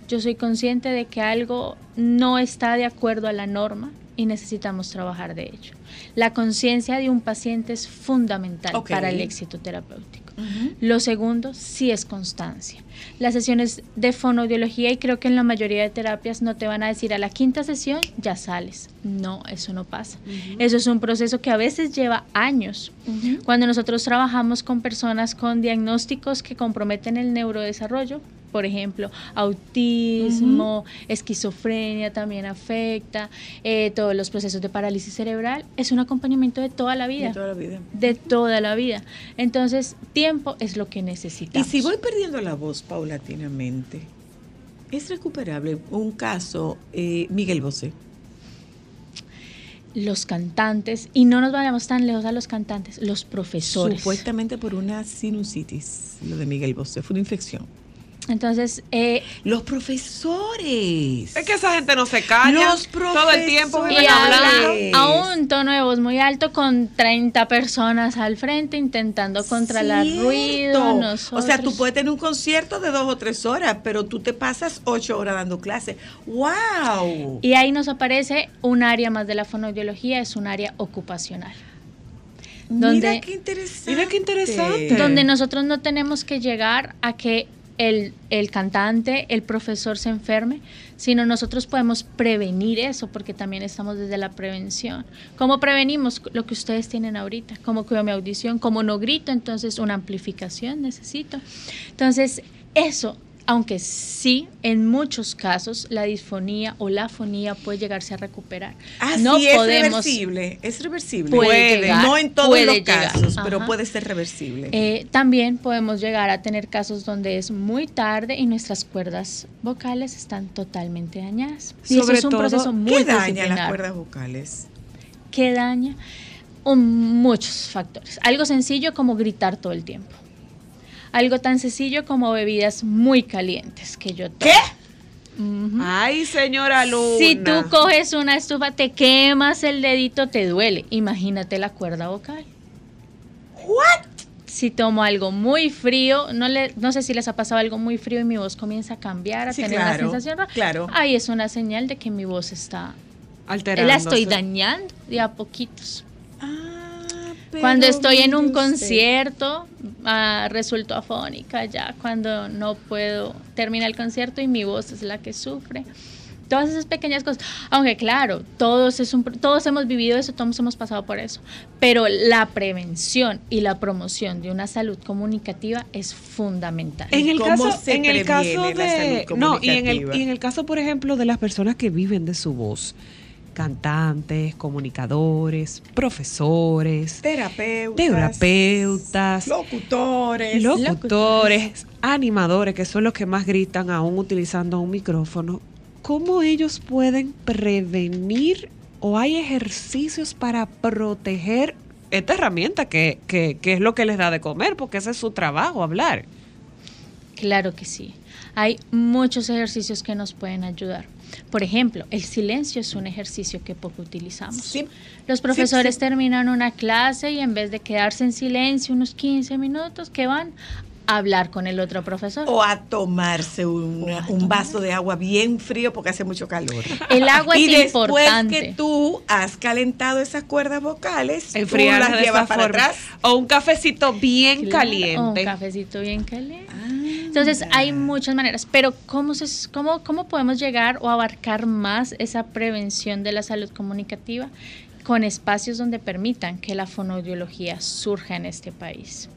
Yo soy consciente de que algo no está de acuerdo a la norma y necesitamos trabajar de ello. La conciencia de un paciente es fundamental para el éxito terapéutico. Lo segundo sí es constancia. Las sesiones de fonoaudiología y creo que en la mayoría de terapias no te van a decir a la quinta sesión ya sales. No, eso no pasa. Eso es un proceso que a veces lleva años. Cuando nosotros trabajamos con personas con diagnósticos que comprometen el neurodesarrollo, por ejemplo, autismo, esquizofrenia también afecta, eh, todos los procesos de parálisis cerebral, es un acompañamiento de toda la vida De toda la vida. de toda la vida. Entonces, tiempo es lo que Y necesitamos. si voy perdiendo la voz paulatinamente, ¿es recuperable? Un caso, eh, Miguel Bosé. Los cantantes, y no nos vayamos tan lejos a los cantantes, los profesores. Supuestamente por una sinusitis, lo de Miguel Bosé, fue una infección. Entonces, eh, Los profesores. Es que esa gente no se calla. Los Todo el tiempo profesores. viven y hablando. Habla a un tono de voz muy alto con 30 personas al frente intentando controlar Cierto. ruido. O sea, tú nosotros- puedes tener un concierto de dos o tres horas, pero tú te pasas ocho horas dando clases. ¡Wow! Y ahí nos aparece un área más de la fonoaudiología, es un área ocupacional. donde- Mira qué interesante. Mira qué interesante. donde nosotros no tenemos que llegar a que el, cantante, el profesor se enferme, sino nosotros podemos prevenir eso, porque también estamos desde la prevención. ¿Cómo prevenimos lo que ustedes tienen ahorita? ¿Cómo cuido mi audición? ¿Cómo no grito? Entonces, una amplificación necesito. Entonces, eso, aunque sí, en muchos casos, la disfonía o la fonía puede llegarse a recuperar. Ah, no sí, es podemos reversible. Es reversible. Puede llegar, no en todos puede los llegar. casos, pero puede ser reversible. Eh, también podemos llegar a tener casos donde es muy tarde y nuestras cuerdas vocales están totalmente dañadas. Y Sobre eso es un todo, proceso muy ¿Qué daña las cuerdas vocales? ¿Qué daña? Muchos factores. Algo sencillo como gritar todo el tiempo. Algo tan sencillo como bebidas muy calientes que yo tomo. Ujú. Ay, señora Luna. Si tú coges una estufa, te quemas el dedito, te duele. Imagínate la cuerda vocal. ¿What? Si tomo algo muy frío, no, le, no sé si les ha pasado algo muy frío y mi voz comienza a cambiar, a Sí, tener claro, una sensación rara. claro. Ahí es una señal de que mi voz está... Alterándose. La estoy dañando de a poquitos. Cuando estoy en un concierto, ah, resulto afónica ya. Cuando no puedo terminar el concierto y mi voz es la que sufre. Todas esas pequeñas cosas. Aunque claro, todos, es un, todos hemos vivido eso, todos hemos pasado por eso. Pero la prevención y la promoción de una salud comunicativa es fundamental. En el ¿Cómo caso, se en el caso previene la de salud no y en el comunicativa? y en el caso por ejemplo de las personas que viven de su voz, cantantes, comunicadores, profesores, Terapeutas. terapeutas, Locutores. locutores, animadores, que son los que más gritan aún utilizando un micrófono, ¿cómo ellos pueden prevenir o hay ejercicios para proteger esta herramienta que, que, que es lo que les da de comer? Porque ese es su trabajo, hablar. Claro que sí. Hay muchos ejercicios que nos pueden ayudar. Por ejemplo, el silencio es un ejercicio que poco utilizamos. Sí. Los profesores sí. terminan una clase y en vez de quedarse en silencio unos 15 minutos, ¿qué van? A hablar con el otro profesor. O a tomarse una- O a un vaso de agua bien frío porque hace mucho calor. El agua y es después importante. que tú has calentado esas cuerdas vocales, tú Enfriarlas las de llevas para forma. atrás. O un cafecito bien Claro, caliente. Un cafecito bien caliente. Entonces hay muchas maneras, pero ¿cómo, se, cómo, ¿cómo podemos llegar o abarcar más esa prevención de la salud comunicativa con espacios donde permitan que la fonoaudiología surja en este país?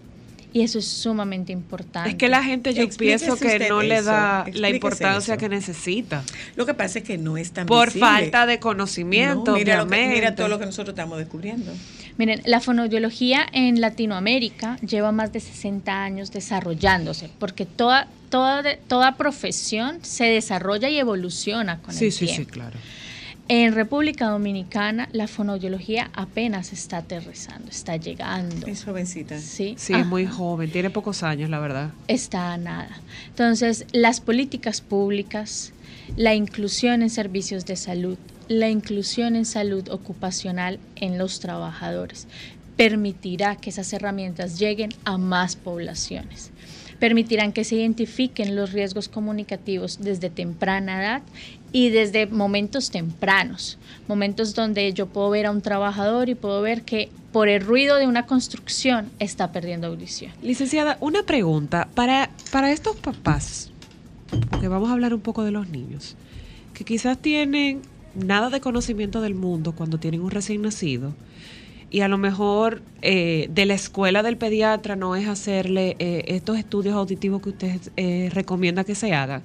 Y eso es sumamente importante. Es que la gente yo Explíquese pienso que no le da la importancia eso. que necesita. Lo que pasa es que no es tan Por visible. falta de conocimiento, No, mira, lo que- mira todo lo que nosotros estamos descubriendo. Miren, la fonoaudiología en Latinoamérica lleva más de 60 años desarrollándose, porque toda, toda, toda profesión se desarrolla y evoluciona con Sí, el sí, tiempo. sí, claro. En República Dominicana la fonoaudiología apenas está aterrizando, está llegando. Es jovencita. Sí, Sí, es muy Ajá. joven, tiene pocos años, la verdad. está a nada. Entonces, las políticas públicas, la inclusión en servicios de salud, la inclusión en salud ocupacional en los trabajadores, permitirá que esas herramientas lleguen a más poblaciones. Permitirán que se identifiquen los riesgos comunicativos desde temprana edad y desde momentos tempranos, momentos donde yo puedo ver a un trabajador y puedo ver que por el ruido de una construcción está perdiendo audición. Licenciada, una pregunta. Para, para estos papás, porque vamos a hablar un poco de los niños, que quizás tienen nada de conocimiento del mundo cuando tienen un recién nacido, y a lo mejor eh, de la escuela del pediatra no es hacerle eh, estos estudios auditivos que usted eh, recomienda que se hagan.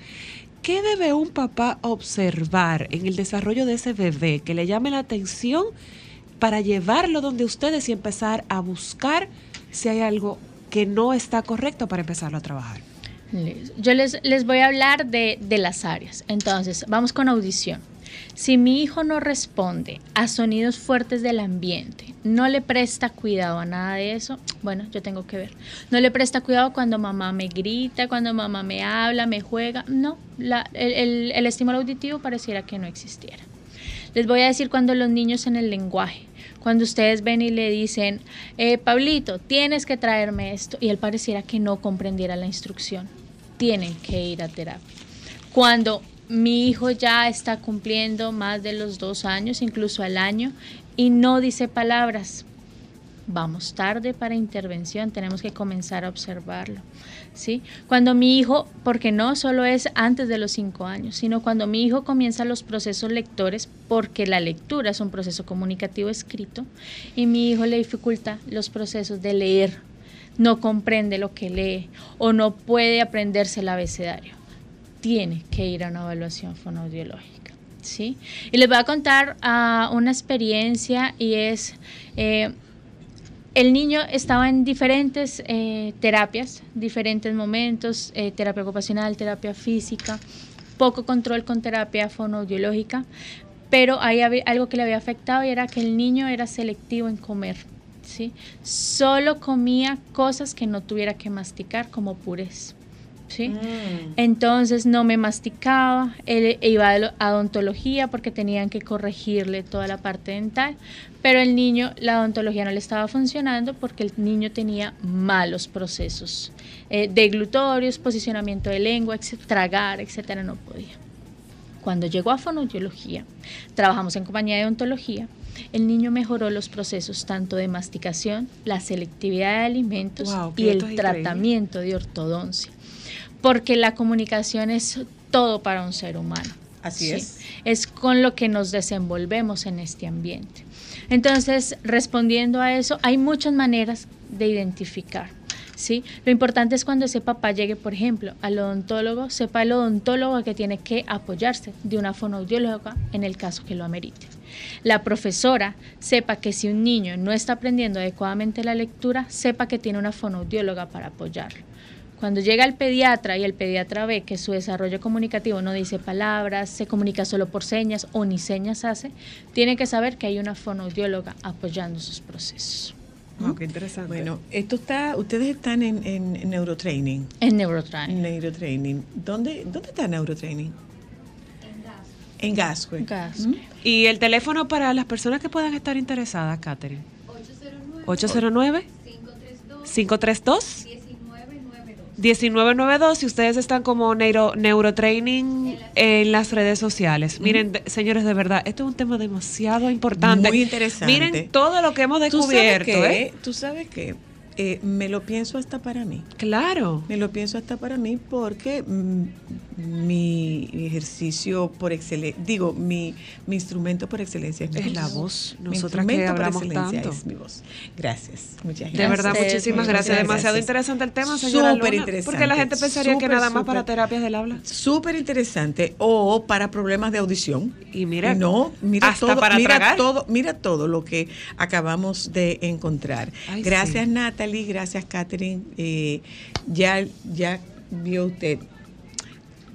¿Qué debe un papá observar en el desarrollo de ese bebé que le llame la atención para llevarlo donde ustedes y empezar a buscar si hay algo que no está correcto para empezarlo a trabajar? Yo les, les voy a hablar de, de las áreas. Entonces, vamos con audición. Si mi hijo no responde a sonidos fuertes del ambiente, no le presta cuidado a nada de eso, bueno, yo tengo que ver. No le presta cuidado cuando mamá me grita, cuando mamá me habla, me juega. No, el- el estímulo auditivo pareciera que no existiera. Les voy a decir cuando los niños en el lenguaje, cuando ustedes ven y le dicen, eh, Pablito, tienes que traerme esto, y él pareciera que no comprendiera la instrucción, tienen que ir a terapia. Cuando mi hijo ya está cumpliendo más de los dos años, incluso al año, y no dice palabras, vamos tarde para intervención, tenemos que comenzar a observarlo. ¿sí? Cuando mi hijo, porque no solo es antes de los cinco años, sino cuando mi hijo comienza los procesos lectores, porque la lectura es un proceso comunicativo escrito, y mi hijo le dificulta los procesos de leer, no comprende lo que lee o no puede aprenderse el abecedario, tiene que ir a una evaluación fonoaudiológica. ¿sí? Y les voy a contar ah, una experiencia y es... eh, el niño estaba en diferentes eh, terapias, diferentes momentos, eh, terapia ocupacional, terapia física, poco control con terapia fonoaudiológica, pero hay había- algo que le había afectado y era que el niño era selectivo en comer. ¿sí? Solo comía cosas que no tuviera que masticar, como purés. ¿Sí? Entonces no me masticaba, él iba a lo- a odontología porque tenían que corregirle toda la parte dental, pero el niño, la odontología no le estaba funcionando porque el niño tenía malos procesos eh, deglutorios, posicionamiento de lengua, tragar, etcétera, no podía. Cuando llegó a fonoaudiología, trabajamos en compañía de odontología, el niño mejoró los procesos tanto de masticación, la selectividad de alimentos Wow, y el increíble. tratamiento de ortodoncia. Porque la comunicación es todo para un ser humano. Así es. Es con lo que nos desenvolvemos en este ambiente. Entonces, respondiendo a eso, hay muchas maneras de identificar. ¿sí? Lo importante es cuando ese papá llegue, por ejemplo, al odontólogo, sepa el odontólogo que tiene que apoyarse de una fonoaudióloga en el caso que lo amerite. La profesora sepa que si un niño no está aprendiendo adecuadamente la lectura, sepa que tiene una fonoaudióloga para apoyarlo. Cuando llega el pediatra y el pediatra ve que su desarrollo comunicativo no dice palabras, se comunica solo por señas o ni señas hace, tiene que saber que hay una fonoaudióloga apoyando sus procesos. Wow, qué interesante. Bueno, esto está, ustedes están en, en neurotraining. En neurotraining. Neurotraining. ¿Dónde, dónde está neurotraining? En Gascue. Gascue. Y el teléfono para las personas que puedan estar interesadas, Catherine. 809 532 1992 si ustedes están como neuro, neurotraining en las redes sociales. Miren, de- señores, de verdad, esto es un tema demasiado importante. Muy interesante. Miren todo lo que hemos ¿Tú sabes descubierto, qué? ¿eh? ¿Tú sabes qué? Eh, me lo pienso hasta para mí. Claro. Me lo pienso hasta para mí porque mm, mi ejercicio por excelencia, digo, mi, mi instrumento por excelencia es mi Es la voz. voz. Mi Nosotras que instrumento por hablamos excelencia tanto. es mi voz. Gracias. Muchas gracias. De verdad, muchísimas gracias. gracias. Demasiado interesante el tema, señora Súper interesante. Porque la gente pensaría que nada más para terapias del habla. Súper interesante. O para problemas de audición. Y mira, no, mira hasta todo, para mira tragar. todo, mira todo lo que acabamos de encontrar. Ay, gracias sí. Natalie, gracias Catherine. Eh, ya, ya vio usted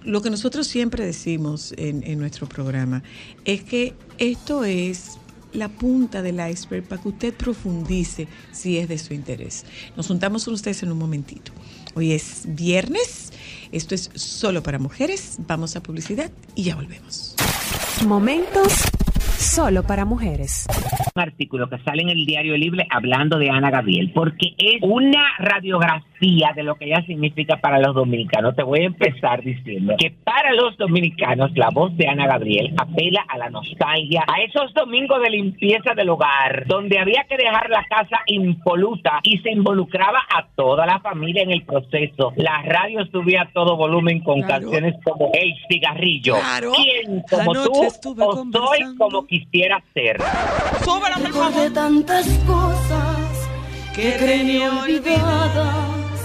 lo que nosotros siempre decimos en, nuestro programa es que esto es la punta del iceberg para que usted profundice si es de su interés. Nos juntamos con ustedes en un momentito. Hoy es viernes, esto es solo para mujeres, vamos a publicidad y ya volvemos. Momentos solo para mujeres. Un artículo que sale en el diario Libre hablando de Ana Gabriel, porque es una radiografía de lo que ella significa para los dominicanos. Te voy a empezar diciendo que para los dominicanos la voz de Ana Gabriel apela a la nostalgia, a esos domingos de limpieza del hogar, donde había que dejar la casa impoluta y se involucraba a toda la familia en el proceso. La radio subía a todo volumen con Claro. canciones como El cigarrillo. Claro. ¿Quién como tú o soy como quisiera ser? Recordé tantas cosas que creí olvidadas.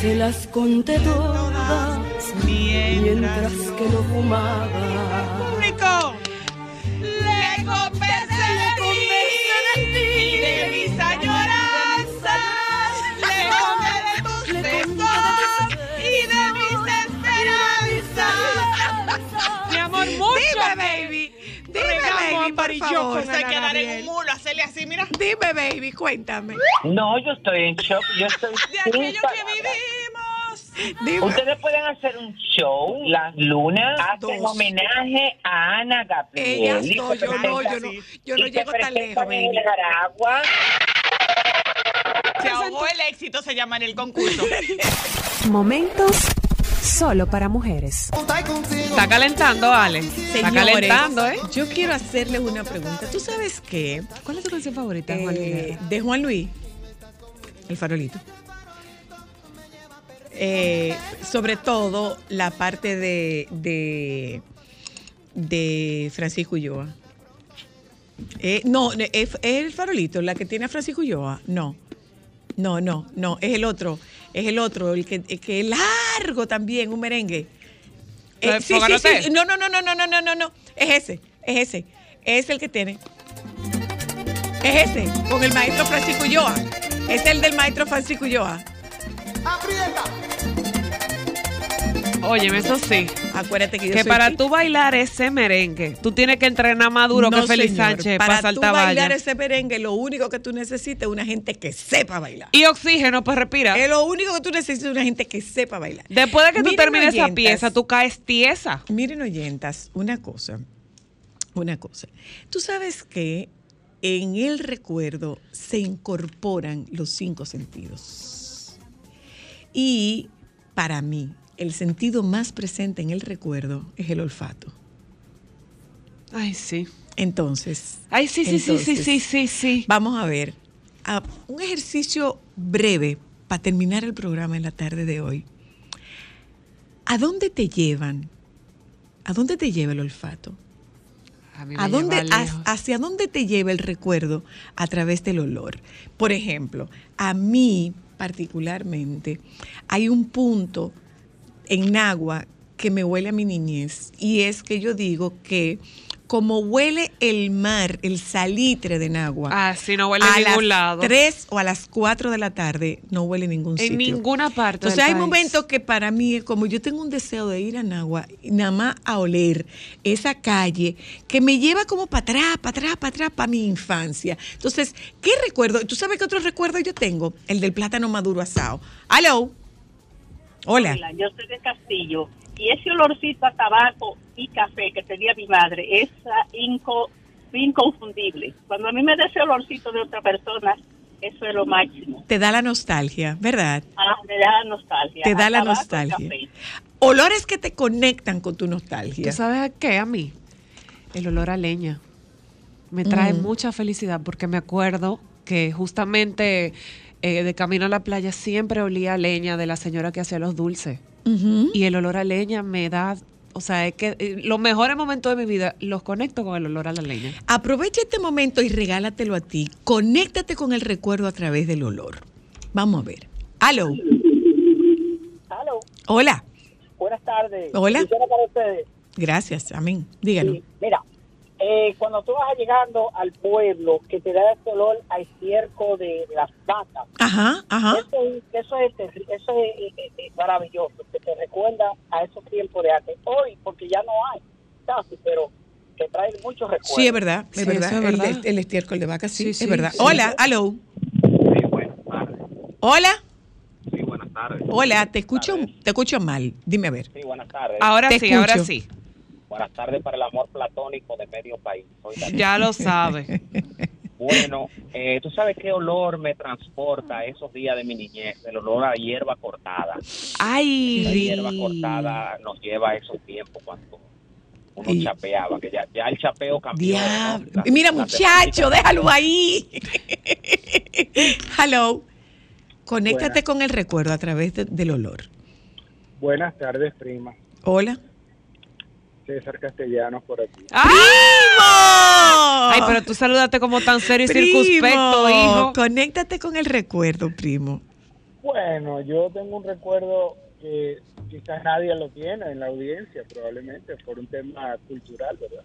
Se las conté todas mientras que lo fumaba. público. Le baby, por favor, se quedar en un mulo, hacerle así, mira. Dime, baby, cuéntame. No, yo estoy en shock. Yo estoy De aquello que vivimos. Dime. Ustedes pueden hacer un show, las lunas hacen Dos. homenaje a Ana Gabriel. Ellas Y no, se yo no, yo no, yo no y se llego tan presentan lejos, en baby. el Jaragua. Se ahogó el éxito, se llama en el concurso. Momentos solo para mujeres. Está calentando, Ale. Está Señores, calentando, ¿eh? Yo quiero hacerle una pregunta. ¿Tú sabes qué? ¿Cuál es tu canción favorita, Juan Eh, Guerra? de Juan Luis, el farolito. Eh, sobre todo la parte de, de, de Francisco Ulloa. Eh, no, es, es el farolito, la que tiene a Francisco Ulloa. No, no, no, no, es el otro es el otro, el que, el es largo también, un merengue. Eh, sí, sí, sí. No, no, no, no, no, no, no, no. Es ese, es ese. Es el que tiene. Es ese, con el maestro Francisco Ulloa. Es el del maestro Francisco Ulloa. Óyeme, eso sí. Acuérdate que yo Que soy para tú bailar ese merengue, tú tienes que entrenar más duro No, que Félix señor. Sánchez Para para tú bailar ese merengue, lo único que tú necesitas es una gente que sepa bailar. Y oxígeno, pues respira. Es lo único que tú necesitas es una gente que sepa bailar. Después de que tú termines esa pieza, tú caes tiesa. Miren, oyentas, una cosa. Una cosa. Tú sabes que en el recuerdo se incorporan los cinco sentidos. Y para mí, el sentido más presente en el recuerdo es el olfato. Ay, sí. Entonces. Ay, sí, sí, sí, sí, sí, sí, sí. Vamos a ver. a un ejercicio breve para terminar el programa en la tarde de hoy. ¿A dónde te llevan? ¿A dónde te lleva el olfato? A mí me ¿A dónde, lleva ha- lejos. ¿Hacia dónde te lleva el recuerdo a través del olor? Por ejemplo, a mí particularmente hay un punto en Nagua que me huele a mi niñez y es que yo digo que como huele el mar, el salitre de Nagua, Ah, sí, no huele a en ningún las lado. 3 o a las 4 de la tarde no huele en ningún En sitio. ninguna parte Entonces del hay país. momentos que para mí es como yo tengo un deseo de ir a Nagua nada más a oler esa calle que me lleva como para atrás, para atrás, para atrás, para mi infancia. Entonces, ¿qué recuerdo? ¿Tú sabes qué otro recuerdo yo tengo? El del plátano maduro asado. ¡Aló! Hola. Yo soy de Castillo y ese olorcito a tabaco y café que tenía mi madre es ah, inco- inconfundible. Cuando a mí me da ese olorcito de otra persona, eso es lo máximo. Te da la nostalgia, ¿verdad? Ah, me da nostalgia. Te da A la nostalgia. Olores que te conectan con tu nostalgia. ¿Tú sabes a qué? A mí. El olor a leña. Me trae Mm. mucha felicidad porque me acuerdo que justamente eh, de camino a la playa siempre olía a leña de la señora que hacía los dulces. Y el olor a leña me da, o sea, es que eh, los mejores momentos de mi vida los conecto con el olor a la leña. Aprovecha este momento y regálatelo a ti. Conéctate con el recuerdo a través del olor. Vamos a ver. ¡Aló! Aló, Hola. buenas tardes. Hola. Para ustedes. Gracias. Amén. Dígalo. Sí, Mira, eh, cuando tú vas llegando al pueblo, que te da ese olor al cierco de las vacas, Ajá, ajá. Eso, es- eso es, terri- eso es, eh, eh, eh, maravilloso. te recuerda a esos tiempos de antes. Hoy, porque ya no hay casi, pero te trae muchos recuerdos. Sí, es verdad, es Sí, verdad. es El, verdad. el estiércol de vaca, sí, Sí, es sí, verdad. sí. Hola, hello. Hola. Sí, buenas tardes. Hola, te escucho, te escucho mal. Dime a ver. Sí, buenas tardes. Ahora Te sí, ahora sí. Buenas tardes para el amor platónico de medio país. Ya lo sabe. Bueno, eh, ¿tú sabes qué olor me transporta a esos días de mi niñez? El olor a hierba cortada. Ay. La hierba cortada nos lleva a esos tiempos cuando uno Y- chapeaba, que ya, ya el chapeo cambió. ¿no? Diablo. La- Mira, la muchacho, déjalo ahí. hello. Conéctate Buenas. con el recuerdo a través de- del olor. Buenas tardes, prima. Hola. César Castellanos por aquí. Ay, pero tú salúdate como tan serio y circunspecto, Primo, hijo. Conéctate con el recuerdo, primo. Bueno, yo tengo un recuerdo que quizás nadie lo tiene en la audiencia, probablemente por un tema cultural, ¿verdad?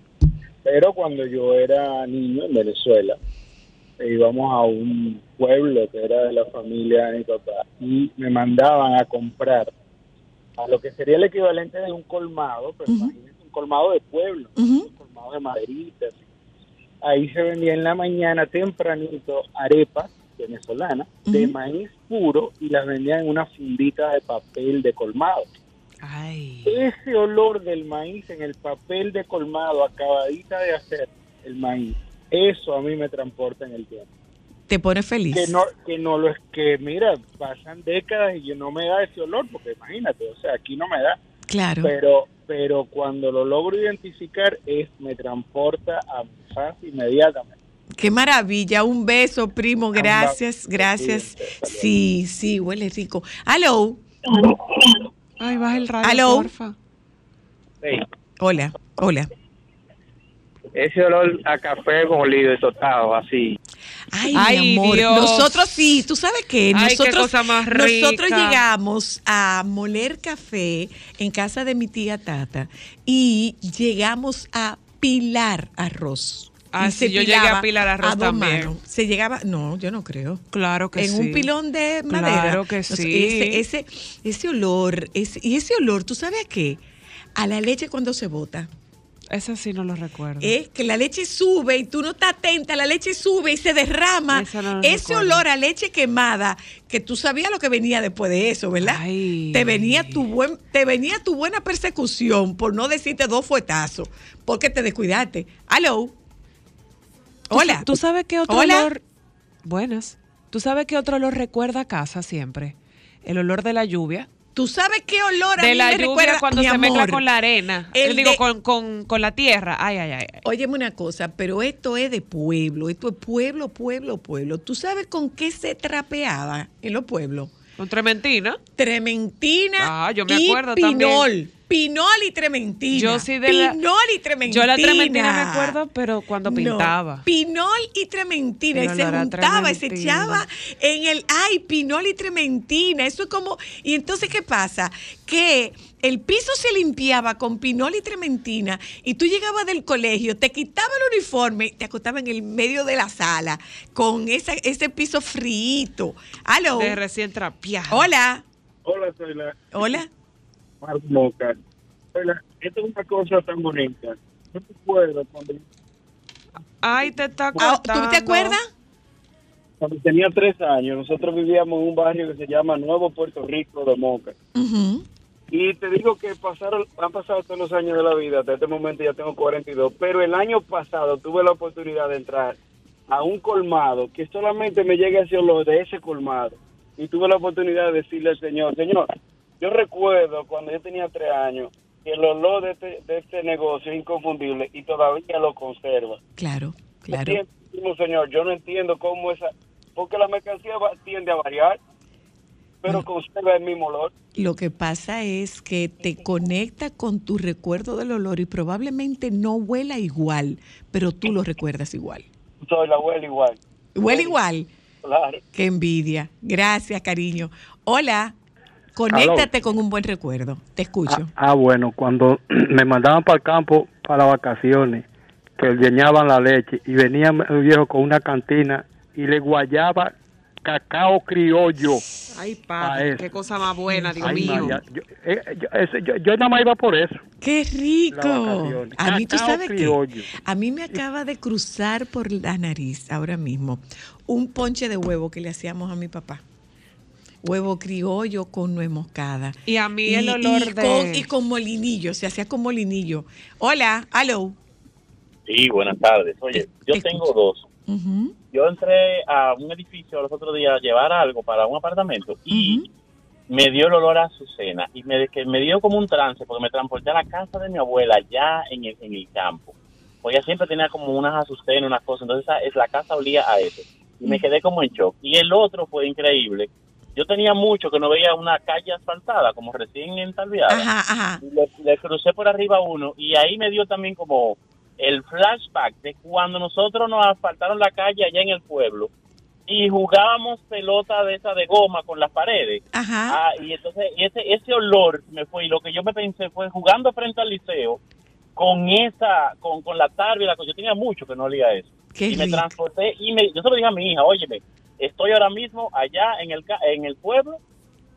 Pero cuando yo era niño en Venezuela, e íbamos a un pueblo que era de la familia de mi papá y me mandaban a comprar a lo que sería el equivalente de un colmado, pero imagínense un colmado de pueblo, colmado de maderitas. Ahí se vendía en la mañana tempranito arepas venezolanas de maíz puro y las vendían en una fundita de papel de colmado. Ese olor del maíz en el papel de colmado, acabadita de hacer el maíz, eso a mí me transporta en el tiempo. Te pone feliz. Que no, que no lo es que, mira, pasan décadas y yo no me da ese olor, porque imagínate, o sea, aquí no me da. Claro. Pero, pero cuando lo logro identificar, es me transporta a mi infancia inmediatamente. Qué maravilla. Un beso, primo. Gracias, gracias. Sí, sí, huele rico. Hello. Ay, baja el radio, Hello. porfa. Sí. Hola, hola. Ese olor a café con líder tostado, así. Ay, Ay, mi amor. Dios. Nosotros sí, tú sabes qué, Ay, qué nosotros, cosa más nosotros rica. llegamos a moler café en casa de mi tía Tata y llegamos a pilar arroz. Ah, sí, yo llegué a pilar arroz dos también. manos. Se llegaba, no, yo no creo. Claro que en sí. un pilón de madera. Claro que sí. Ese, ese, ese olor, ese, y ese olor, ¿tú sabes a qué? A la leche cuando se bota. Eso sí no lo recuerdo. Es que la leche sube y tú no estás atenta, la leche sube y se derrama. No Ese recuerdo. olor a leche quemada, que tú sabías lo que venía después de eso, ¿verdad? Te venía tu buen, te venía tu buena persecución, por no decirte dos fuetazos, porque te descuidaste. ¿Tú Hola. ¿Tú sabes qué otro Hola. olor? Buenas. ¿Tú sabes qué otro olor recuerda a casa siempre? El olor de la lluvia. ¿Tú sabes qué olor a de mí la me lluvia recuerda? cuando Mi se mezcla con la arena. Yo digo, de- con, con, con la tierra. Ay, ay, ay. Óyeme una cosa, pero esto es de pueblo, esto es pueblo, pueblo, pueblo. ¿Tú sabes con qué se trapeaba en los pueblos? Con trementina. Trementina Ah, yo me y acuerdo pinol. también. Pinol y trementina. Yo sí de la- Pinol y trementina. Yo la trementina me acuerdo, pero cuando No, pintaba. Pinol y trementina. Y El se juntaba y se echaba en el. ¡Ay, pinol y trementina! Eso es como. Y entonces, ¿qué pasa? Que el piso se limpiaba con pinol y trementina y tú llegabas del colegio, te quitabas el uniforme y te acostabas en el medio de la sala con esa, ese piso frío. ¡Aló! De recién trapeado. Hola. Hola, soy la Hola. Oiga, esta es una cosa tan bonita. Yo recuerdo cuando, Ay, te está Ah, ¿Tú te acuerdas? cuando tenía tres años, nosotros vivíamos en un barrio que se llama Nuevo Puerto Rico de Moca. Y te digo que pasaron, han pasado todos los años de la vida, hasta este momento ya tengo 42, pero el año pasado tuve la oportunidad de entrar a un colmado que solamente me llega ese olor de ese colmado. Y tuve la oportunidad de decirle al señor, señor, yo recuerdo cuando yo tenía tres años que el olor de este, de este negocio es inconfundible y todavía lo conserva. Claro, claro. Entiendo, señor, yo no entiendo cómo esa, porque la mercancía va- tiende a variar, pero conserva el mismo olor. Lo que pasa es que te conecta con tu recuerdo del olor y probablemente no huela igual, pero tú lo recuerdas igual. Soy la abuela igual. Huele igual. Claro. Qué envidia. Gracias, cariño. Hola. Conéctate con un buen recuerdo. Te escucho. Ah, bueno, cuando me mandaban para el campo para vacaciones, que llenaban la leche y venía el viejo con una cantina y le guayaba cacao criollo. Ay, padre, qué cosa más buena, Dios Ay, mío. María, yo, eh, yo- ese- yo- yo nada más iba por eso. ¡Qué rico! A mí, ¿tú sabes qué? criollo. A mí me acaba de cruzar por la nariz ahora mismo un ponche de huevo que le hacíamos a mi papá. Huevo criollo con nuez moscada. Y a mí el olor y de- Con, y con molinillo, se hacía con molinillo. Hola, hello. Sí, buenas tardes. Oye, yo tengo dos. Ujú. Yo entré a un edificio los otros días a llevar algo para un apartamento y me dio el olor a azucena y me, que me dio como un trance porque me transporté a la casa de mi abuela ya en el, en el campo. Pues ella siempre tenía como unas azucenas, unas cosas, entonces esa- es, la casa olía a eso. Y me quedé como en shock. Y el otro fue increíble. Yo tenía mucho que no veía una calle asfaltada, como recién entalviada. Ajá, ajá. Y le, le crucé por arriba uno y ahí me dio también como el flashback de cuando nosotros nos asfaltaron la calle allá en el pueblo y jugábamos pelota de esa de goma con las paredes. Ajá. Ah, y entonces ese, ese olor me fue y lo que yo me pensé fue jugando frente al liceo con esa, con, con la tarde la. Yo tenía mucho que no olía eso. Qué y me transporté y me, yo se lo dije a mi hija, óyeme, estoy ahora mismo allá en el, ca- en el pueblo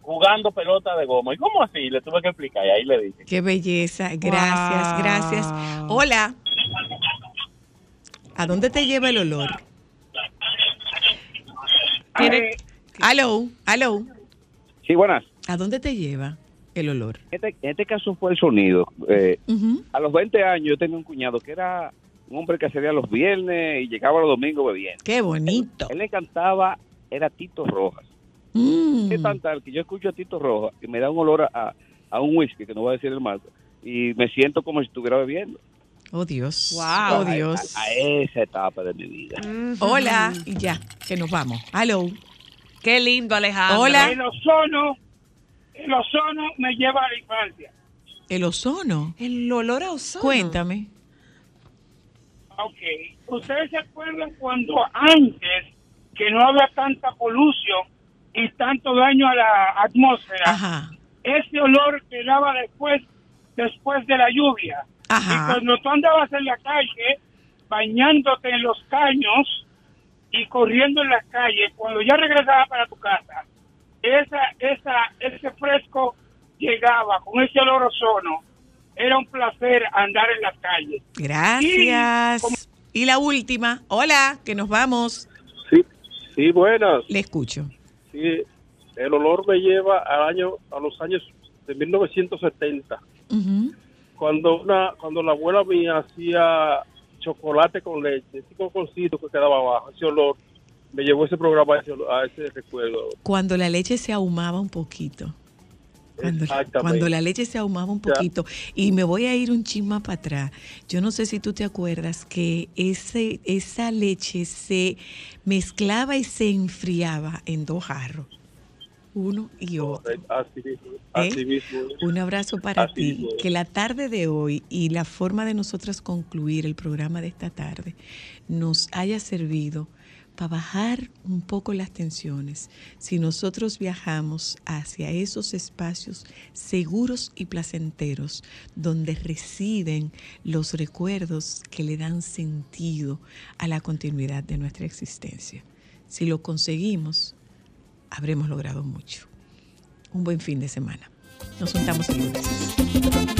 jugando pelota de goma. ¿Y cómo así? Le tuve que explicar y ahí le dije. Qué belleza. Gracias, Wow. gracias. Hola. ¿A dónde te lleva el olor? Tiene- Hello, hello. Sí, buenas. ¿A dónde te lleva el olor? Este, en este caso fue el sonido. Eh. A los 20 años yo tenía un cuñado que era un hombre que hacía los viernes y llegaba los domingos bebiendo. Qué bonito. Él le cantaba, era Tito Rojas. Mm. Es tan tal que yo escucho a Tito Rojas y me da un olor a, a un whisky, que no voy a decir el marco, y me siento como si estuviera bebiendo. Oh Dios. Wow. Oh Dios. A, a esa etapa de mi vida. Hola. Y ya, que nos vamos. Hello. Qué lindo, Alejandro. Hola. El ozono, el ozono me lleva a la infancia. El ozono. El olor a ozono. Cuéntame. Ok. ¿Ustedes se acuerdan cuando antes, que no había tanta polución y tanto daño a la atmósfera, Ajá. ese olor quedaba después, después de la lluvia? Ajá. Y cuando tú andabas en la calle, bañándote en los caños y corriendo en las calles, cuando ya regresabas para tu casa, esa, esa, ese fresco llegaba con ese olor ozono. Era un placer andar en las calles. Gracias. Y la última. Hola, que nos vamos. Sí, sí, buenas. Le escucho. Sí, el olor me lleva al año, a los años de 1970, Ujú. cuando una, cuando la abuela mía hacía chocolate con leche, ese coconcito que quedaba abajo, ese olor, me llevó ese programa a ese, olor- a ese recuerdo. Cuando la leche se ahumaba un poquito. Cuando, la leche se ahumaba un Ya. poquito. Y me voy a ir un chisma para atrás. Yo no sé si tú te acuerdas que ese, esa leche se mezclaba y se enfriaba en dos jarros. Uno y otro. Así ¿Eh? mismo. Un abrazo para Así ti. mismo. Que la tarde de hoy y la forma de nosotras concluir el programa de esta tarde nos haya servido para bajar un poco las tensiones. Si nosotros viajamos hacia esos espacios seguros y placenteros donde residen los recuerdos que le dan sentido a la continuidad de nuestra existencia. Si lo conseguimos, habremos logrado mucho. Un buen fin de semana. Nos juntamos el lunes.